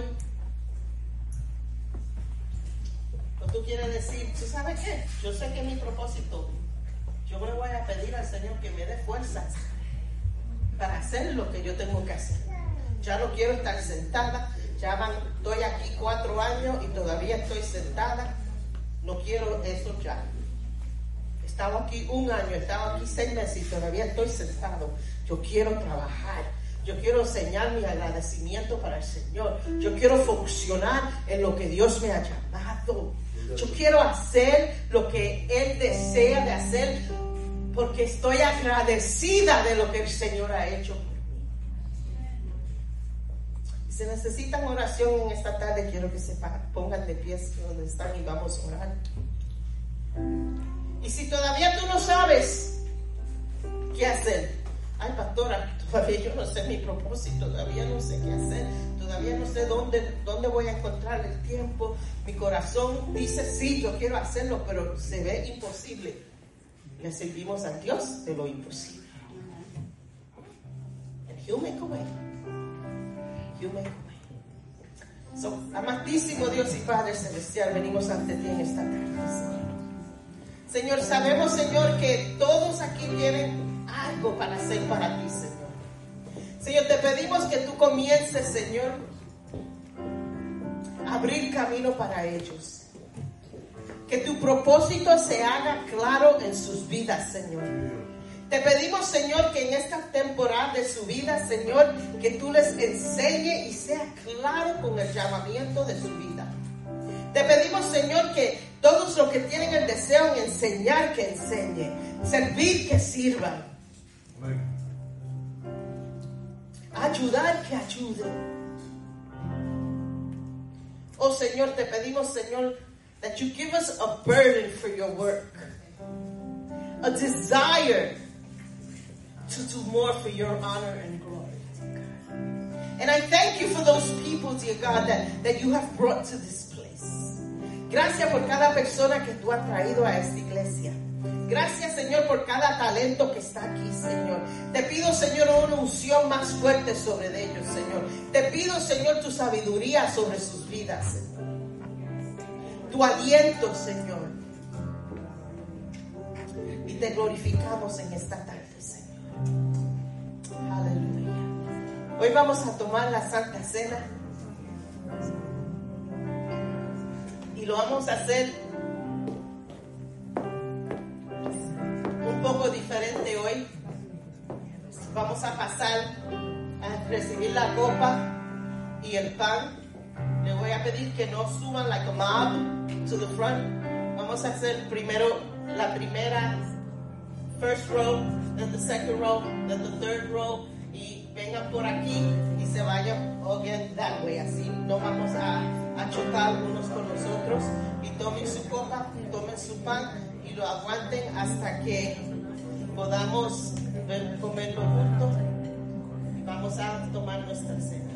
o tú quieres decir, ¿tú sabes qué? Yo sé que mi propósito. Yo le voy a pedir al Señor que me dé fuerzas para hacer lo que yo tengo que hacer. Ya no quiero estar sentada. Ya estoy aquí cuatro años y todavía estoy sentada. No quiero eso ya. He estado aquí un año, he estado aquí seis meses y todavía estoy sentado. Yo quiero trabajar. Yo quiero enseñar mi agradecimiento para el Señor. Yo quiero funcionar en lo que Dios me ha llamado. Yo quiero hacer lo que Él desea de hacer porque estoy agradecida de lo que el Señor ha hecho. Si necesitan oración en esta tarde, quiero que se pongan de pies donde están y vamos a orar. Y si todavía tú no sabes qué hacer, ay pastora, todavía yo no sé mi propósito, todavía no sé qué hacer, todavía no sé dónde, dónde voy a encontrar el tiempo. Mi corazón dice sí, yo quiero hacerlo, pero se ve imposible. Le servimos a Dios de lo imposible. A way. Amantísimo Dios y Padre Celestial, venimos ante ti en esta tarde. Señor, sabemos, Señor, que todos aquí tienen algo para hacer para ti, Señor. Señor, te pedimos que tú comiences, Señor, a abrir camino para ellos. Que tu propósito se haga claro en sus vidas, Señor. Te pedimos, Señor, que en esta temporada de su vida, Señor, que tú les enseñe y sea claro con el llamamiento de su vida. Te pedimos, Señor, que todos los que tienen el deseo en enseñar, que enseñen. Servir, que sirvan. Amén. Ayudar, que ayuden. Oh Señor, te pedimos, Señor, that you give us a burden for your work. A desire to do more for your honor and glory. And I thank you for those people, dear God, that, that you have brought to this place. Gracias por cada persona que tú has traído a esta iglesia. Gracias, Señor, por cada talento que está aquí, Señor. Te pido, Señor, una unción más fuerte sobre ellos, Señor. Te pido, Señor, tu sabiduría sobre sus vidas, Señor. Tu aliento, Señor. Y te glorificamos en esta tarde. Hoy vamos a tomar la Santa Cena. Y lo vamos a hacer un poco diferente hoy. Vamos a pasar a recibir la copa y el pan. Le voy a pedir que no suban like a mob to. Vamos a hacer primero la primera first row, then the second row, then the third row y vengan por aquí y se vayan again that way. Así no vamos a, chocar unos con los otros y tomen su copa, tomen su pan y lo aguanten hasta que podamos comerlo juntos. Vamos a tomar nuestra cena.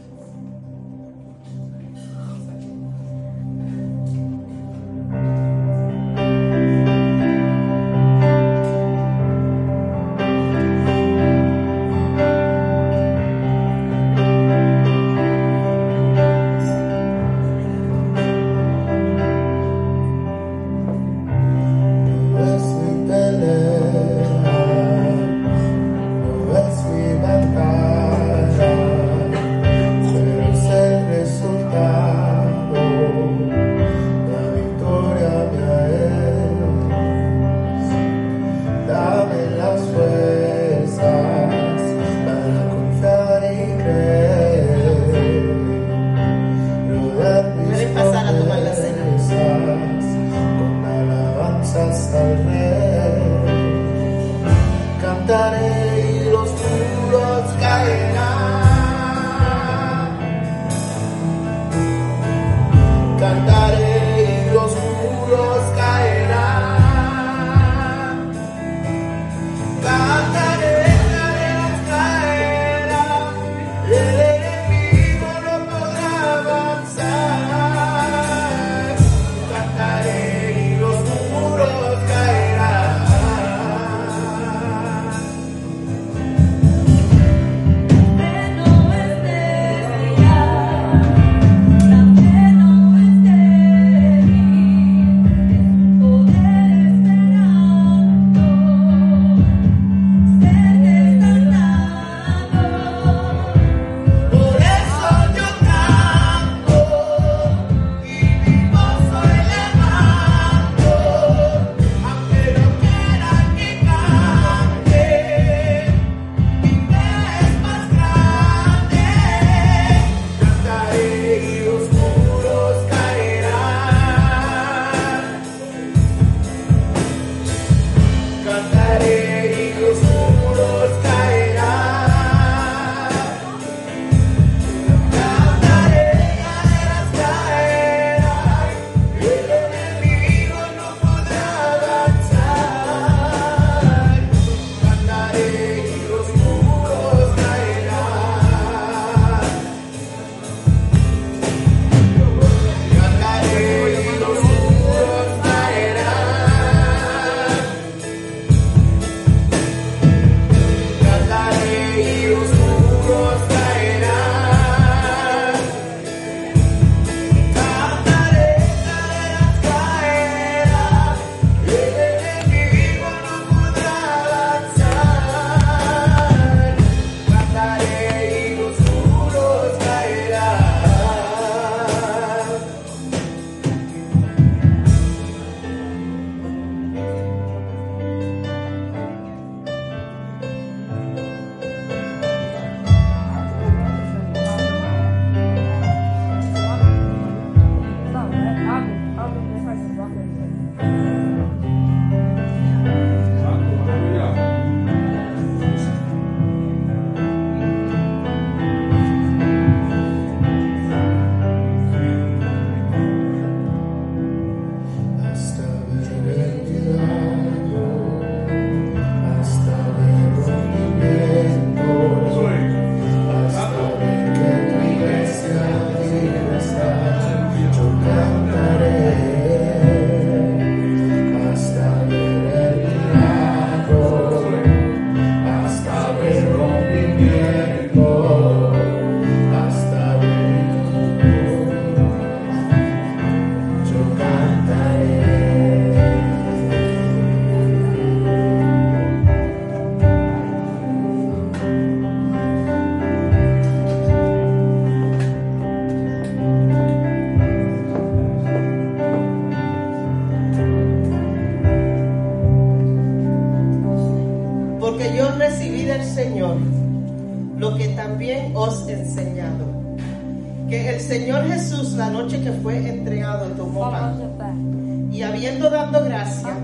que fue entregado tomó pan. y habiendo dado gracia,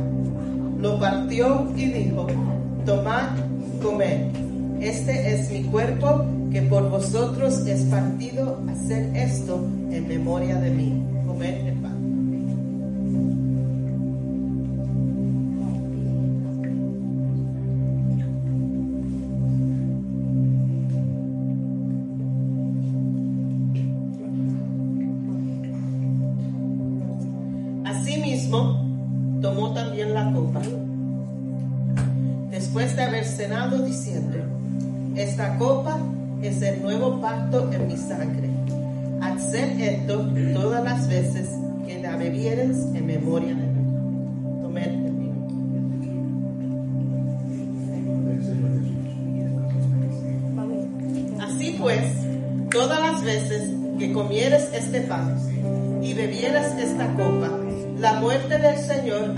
lo partió y dijo, tomad, comed, este es mi cuerpo que por vosotros es partido, hacer esto en memoria de mí, comer el pan.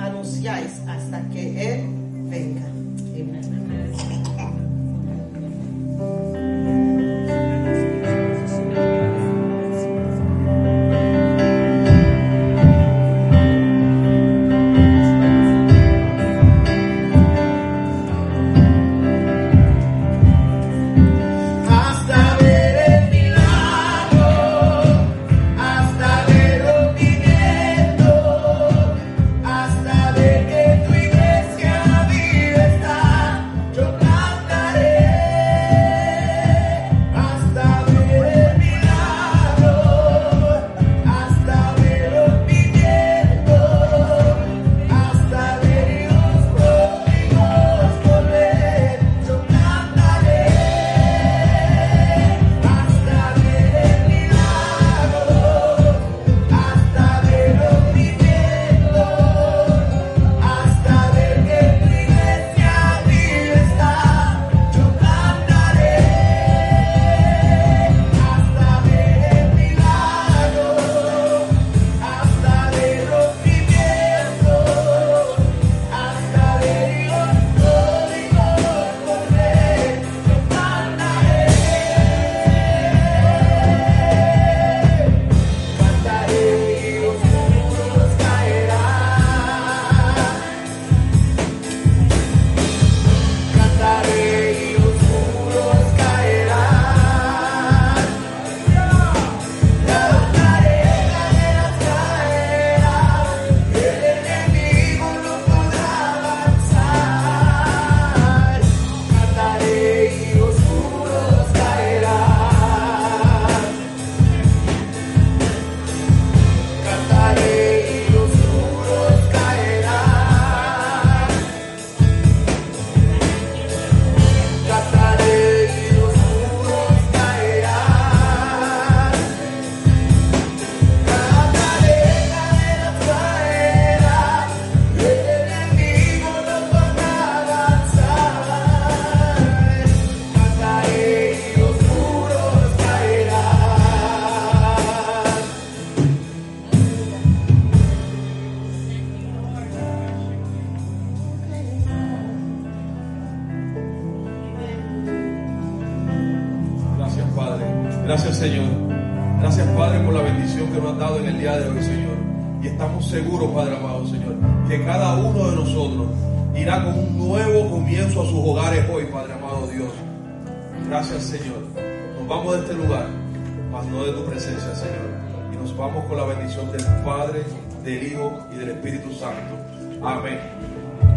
anunciáis hasta que Él